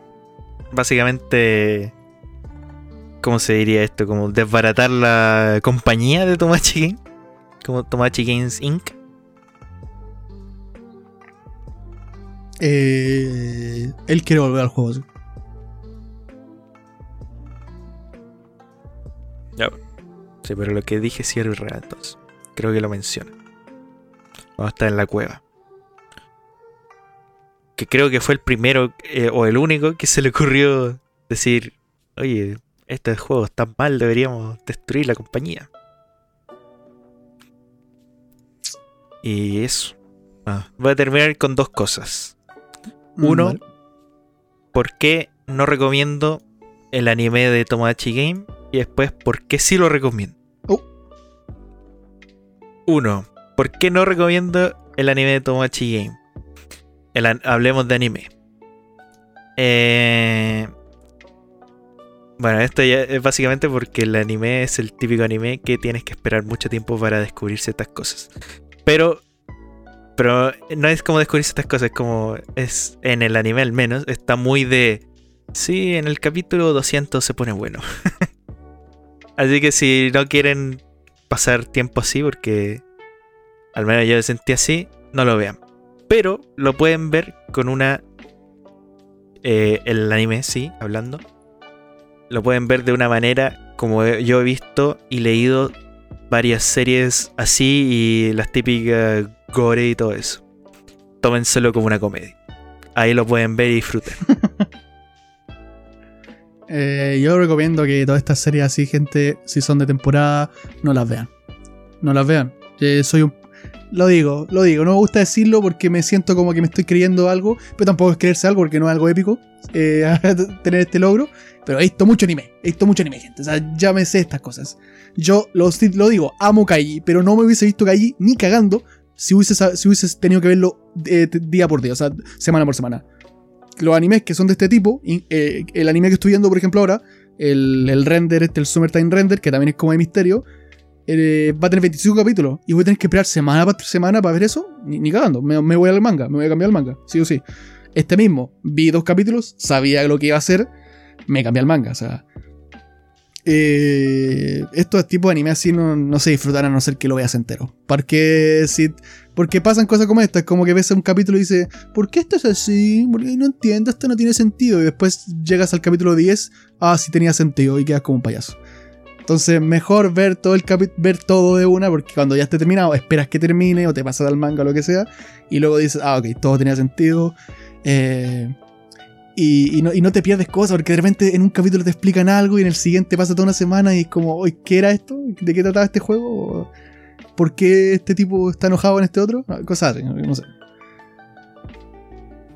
Básicamente. ¿Cómo se diría esto? Como desbaratar la compañía de Tomachi Game. Como Tomachi Games Inc. Eh, él quiere volver al juego. Sí, pero lo que dije sí era real, entonces. Creo que lo menciona. Vamos a estar en la cueva. Que creo que fue el primero eh, o el único que se le ocurrió decir: Oye, este juego está mal, deberíamos destruir la compañía. Y eso. Ah, voy a terminar con dos cosas. Uno, Vale. ¿por qué no recomiendo el anime de Tomodachi Game? Y después, ¿por qué sí lo recomiendo? Oh. Uno, ¿por qué no recomiendo el anime de Tomodachi Game? Hablemos de anime. Eh, bueno, esto ya es básicamente porque el anime es el típico anime que tienes que esperar mucho tiempo para descubrir ciertas cosas. Pero pero no es como descubrir estas cosas, es como es en el anime al menos, está muy de sí, en el capítulo 200 se pone bueno. Así que si no quieren pasar tiempo así porque al menos yo me sentí así, no lo vean. Pero lo pueden ver con una... Eh, el anime, sí, hablando. Lo pueden ver de una manera como yo he visto y leído varias series así y las típicas gore y todo eso. Tómenselo como una comedia. Ahí lo pueden ver y disfrutar. Eh, yo recomiendo que todas estas series así, gente, si son de temporada, no las vean. No las vean. soy un. Lo digo, lo digo. No me gusta decirlo porque me siento como que me estoy creyendo algo, pero tampoco es creerse algo porque no es algo épico eh, tener este logro. Pero he visto mucho anime, he visto mucho anime, gente. O sea, ya me sé estas cosas. Yo lo, digo, amo Kaiji, pero no me hubiese visto Kaiji ni cagando si hubiese, si hubiese tenido que verlo eh, día por día, o sea, semana por semana los animes que son de este tipo, eh, el anime que estoy viendo, por ejemplo, ahora, el, render, este, el Summertime Render, que también es como de misterio, eh, va a tener 25 capítulos y voy a tener que esperar semana por semana para ver eso, ni, cagando, me, voy al manga, me voy a cambiar al manga, sí o sí. Este mismo, vi dos capítulos, sabía lo que iba a hacer, me cambié al manga, o sea. Eh, estos tipos de anime así no, no se disfrutarán a no ser que lo veas entero. Porque si porque pasan cosas como estas, como que ves un capítulo y dices, ¿por qué esto es así? No entiendo, esto no tiene sentido. Y después llegas al capítulo 10, ah, sí tenía sentido y quedas como un payaso. Entonces, mejor ver todo el ver todo de una, porque cuando ya esté terminado, esperas que termine o te pasas al manga o lo que sea, y luego dices, ah, ok, todo tenía sentido. Eh, y, no, te pierdes cosas, porque de repente en un capítulo te explican algo y en el siguiente pasa toda una semana y es como, ¿qué era esto? ¿De qué trataba este juego? por qué este tipo está enojado en este otro. Cosas así, no sé.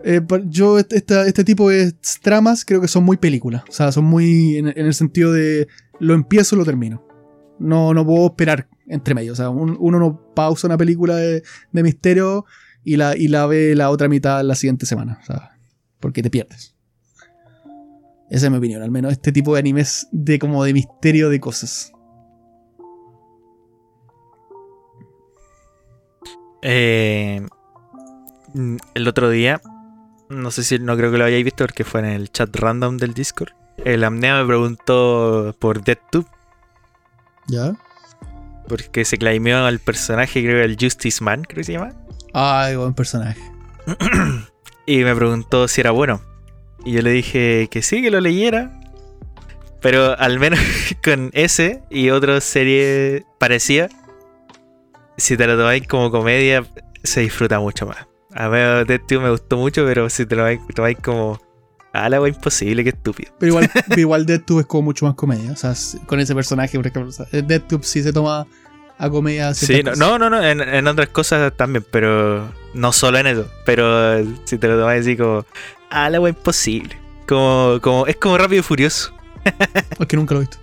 Eh, yo, este, este, tipo de tramas creo que son muy películas. O sea, son muy en, el sentido de lo empiezo y lo termino. No, no puedo esperar entre medio. O sea, uno no pausa una película de, misterio y la, y la ve la otra mitad la siguiente semana. O sea, porque te pierdes. Esa es mi opinión. Al menos este tipo de animes de como de misterio de cosas. Eh, el otro día, no sé si no creo que lo hayáis visto porque fue en el chat random del Discord. El Amnea me preguntó por DeadTube. ¿Ya? Porque se claimeó al personaje, creo que el Justice Man, creo que se llama. Ay, buen personaje. y me preguntó si era bueno. Y yo le dije que sí, que lo leyera. Pero al menos con ese y otra serie parecía, si te lo tomáis como comedia, se disfruta mucho más. A mí Deadtube me gustó mucho, pero si te lo tomáis como. Ah, la imposible, qué estúpido. Pero igual, igual Deadtube es como mucho más comedia. O sea, con ese personaje, por ejemplo. Deadtube sí se toma a comedia. Sí, no, no, no, en, otras cosas también, pero no solo en eso. Pero si te lo tomáis así como. Ah, la imposible. Como, como, es como rápido y furioso. es que nunca lo he visto.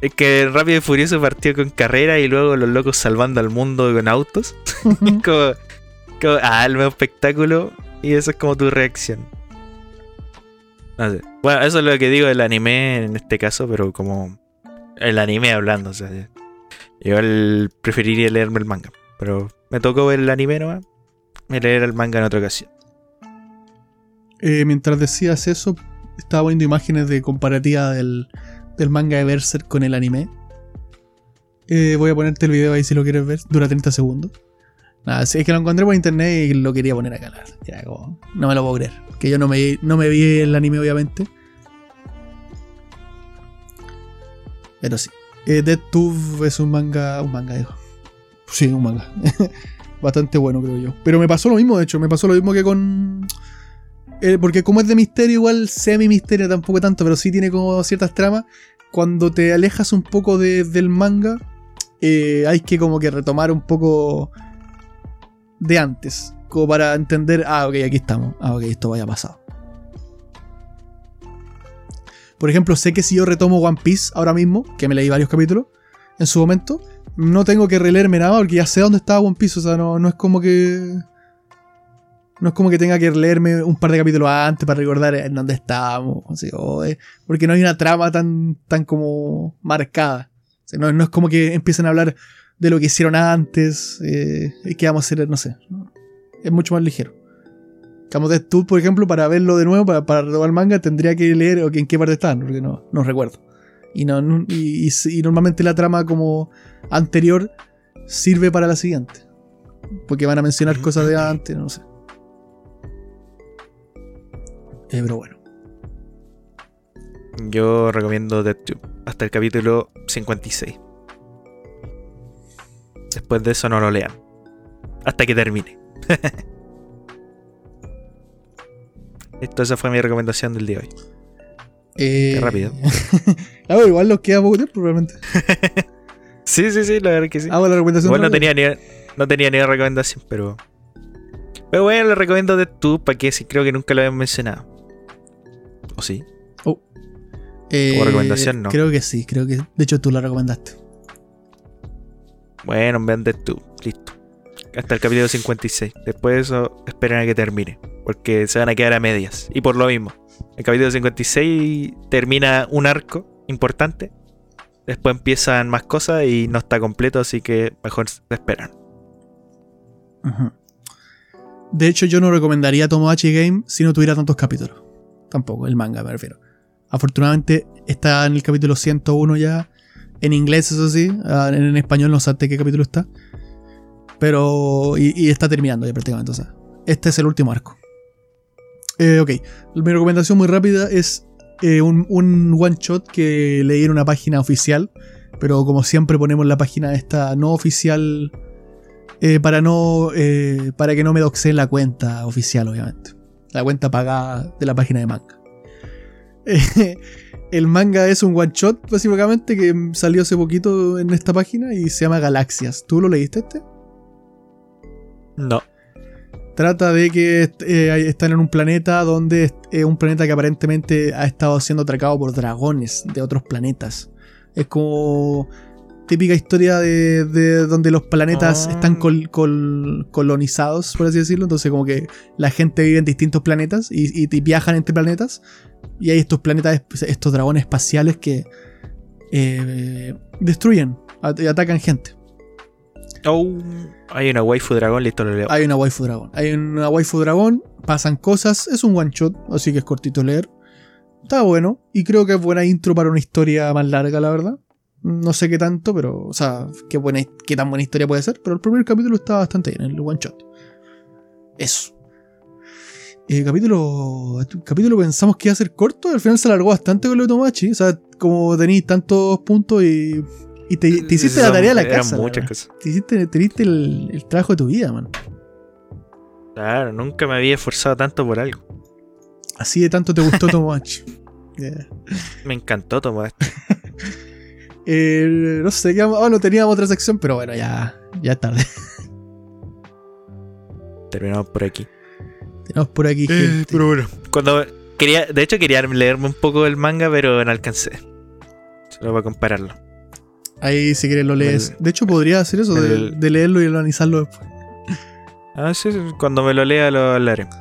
Es que Rápido y Furioso partió con carrera y luego los locos salvando al mundo con autos. como, ah, el nuevo espectáculo. Y eso es como tu reacción. Sé. Bueno, eso es lo que digo del anime en este caso, pero como el anime hablando. O sea, yo preferiría leerme el manga. Pero me tocó ver el anime nomás. Me leer el manga en otra ocasión. Eh, mientras decías eso, estaba poniendo imágenes de comparativa del, del manga de Berserk con el anime. Eh, voy a ponerte el video ahí si lo quieres ver. Dura 30 segundos. Nada, es que lo encontré por internet y lo quería poner acá. no me lo puedo creer. Que yo no me, no me vi el anime, obviamente. Pero sí. Eh, Dead Tube es un manga. Un manga, digo. Sí, un manga. Bastante bueno, creo yo. Pero me pasó lo mismo, de hecho. Me pasó lo mismo que con. Eh, porque como es de misterio, igual semi-misterio tampoco tanto, pero sí tiene como ciertas tramas. Cuando te alejas un poco del manga, eh, hay que como que retomar un poco de antes. Como para entender, ah, ok, aquí estamos. Ah, ok, esto vaya pasado. Por ejemplo, sé que si yo retomo One Piece ahora mismo, que me leí varios capítulos en su momento, no tengo que releerme nada porque ya sé dónde estaba One Piece. O sea, no, no es como que no es como que tenga que leerme un par de capítulos antes para recordar en dónde estábamos. porque no hay una trama tan, tan como marcada. no, es como que empiecen a hablar de lo que hicieron antes. Eh, y que vamos a hacer, no sé. Es mucho más ligero. Como de tú, por ejemplo, para verlo de nuevo, para, para el manga, tendría que leer en qué parte están, porque no, no recuerdo. Y, no, y normalmente la trama como anterior sirve para la siguiente. Porque van a mencionar cosas de antes, no sé. Eh, pero bueno. Yo recomiendo DeadTube hasta el capítulo 56. Después de eso no lo lean. Hasta que termine. Esto, esa fue mi recomendación del día de hoy. Eh, Qué rápido. ah, bueno, igual nos queda poco tiempo, probablemente. Sí, sí, sí, la verdad que sí. Hago la recomendación. Igual no tenía ni, no tenía ni recomendación, pero. Pero bueno, le recomiendo DeadTube para que sí creo que nunca lo habían mencionado. ¿O sí? Eh, como recomendación, no. Creo que sí, creo que. De hecho, tú la recomendaste. Bueno, vean DeadTube. Listo. Hasta el capítulo 56. Después de eso, esperen a que termine. Porque se van a quedar a medias. Y por lo mismo. El capítulo 56 termina un arco importante. Después empiezan más cosas y no está completo, así que mejor se esperan. De hecho, yo no recomendaría Tomodachi Game si no tuviera tantos capítulos. Tampoco, el manga me refiero. Afortunadamente está en el capítulo 101 ya. En inglés, eso sí. ah, En, en español no sé hasta qué capítulo está. Pero. Y, y está terminando ya prácticamente. O sea, este es el último arco. Eh, ok. Mi recomendación muy rápida es eh, un, un one shot que leí en una página oficial. Pero como siempre ponemos la página esta no oficial eh, para no eh, para que no me doxeen la cuenta oficial obviamente la cuenta pagada de la página de manga Eh, el manga es un one shot básicamente que salió hace poquito en esta página y se llama Galaxias ¿tú lo leíste este? No. trata de que eh, están en un planeta donde es un planeta que aparentemente ha estado siendo atracado por dragones de otros planetas es como típica historia de, de donde los planetas Ah. están col- col- colonizados, por así decirlo. Entonces, como que la gente vive en distintos planetas y, y- y viajan entre planetas. Y hay estos planetas, estos dragones espaciales que eh, destruyen at- y atacan gente. Oh, hay una waifu dragón, listo, lo leo. Hay una waifu dragón. Hay una waifu dragón, pasan cosas. Es un one shot, así que es cortito leer. Está bueno. Y creo que es buena intro para una historia más larga, la verdad. No sé qué tanto, pero. O sea, qué, buena, qué tan buena historia puede ser. Pero el primer capítulo está bastante bien, el one shot. Eso. El capítulo. Capítulo pensamos que iba a ser corto. Al final se alargó bastante con lo de Tomachi. O sea, como tenéis tantos puntos y. Y te, te hiciste la tarea de la casa. muchas cosas. Te hiciste, te diste el, el trabajo de tu vida, man. Claro, nunca me había esforzado tanto por algo. Así de tanto te gustó Tomodachi. Yeah. Me encantó. Eh, no sé, ¿qué vamos- oh, no teníamos otra sección, pero bueno, ya, ya es tarde. Terminamos por aquí. Tenemos por aquí Eh, gente. pero bueno. Cuando quería, de hecho quería leerme un poco del manga, pero no alcancé. Solo para compararlo. Ahí si quieres lo lees. El- de hecho, podría hacer eso, de, el- de leerlo y analizarlo después. Ah, sí, sí, cuando me lo lea lo hablaré.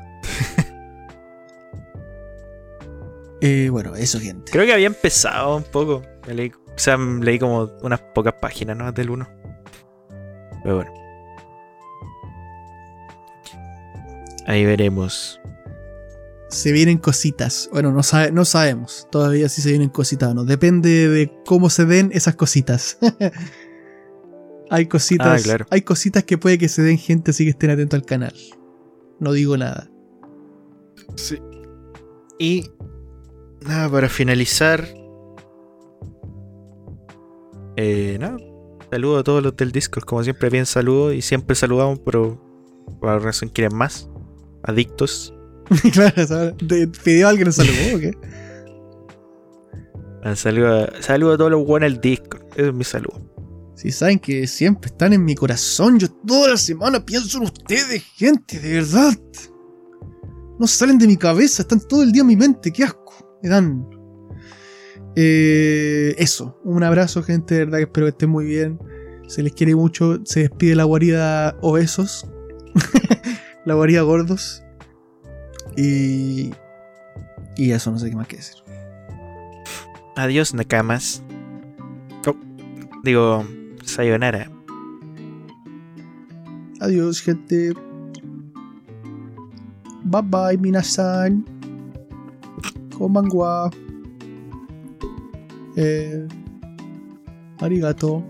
Eh, bueno, eso, gente. Creo que había empezado un poco. Me leí, o sea, leí como unas pocas páginas, ¿no? Del 1. Pero bueno. Ahí veremos. Se vienen cositas. Bueno, no, sabe, no sabemos todavía si se vienen cositas o no. Depende de cómo se den esas cositas. hay cositas. Ah, claro. Hay cositas que puede que se den gente, así que estén atentos al canal. No digo nada. Sí. Y nada, para finalizar. Eh, nada. Saludo a todos los del Discord. Como siempre, bien saludo. Y siempre saludamos, pero por alguna razón quieren más. Adictos. claro, ¿sabes? ¿Te pidió alguien un saludo o qué? Ah, Saludo a, saludo a todos los buenos del Discord. Ese es mi saludo. Si saben que siempre están en mi corazón, yo toda la semana pienso en ustedes, gente, de verdad. No salen de mi cabeza, están todo el día en mi mente, qué asco. Me dan. Eh, eso, un abrazo, gente, de verdad que espero que estén muy bien. Se les quiere mucho, se despide la guarida obesos, la guarida gordos. Y. Y eso, no sé qué más que decir. Adiós, Nakamas. Oh, digo, Sayonara. Adiós, gente. Bye bye, minasan. Komangwa. Eh, arigato.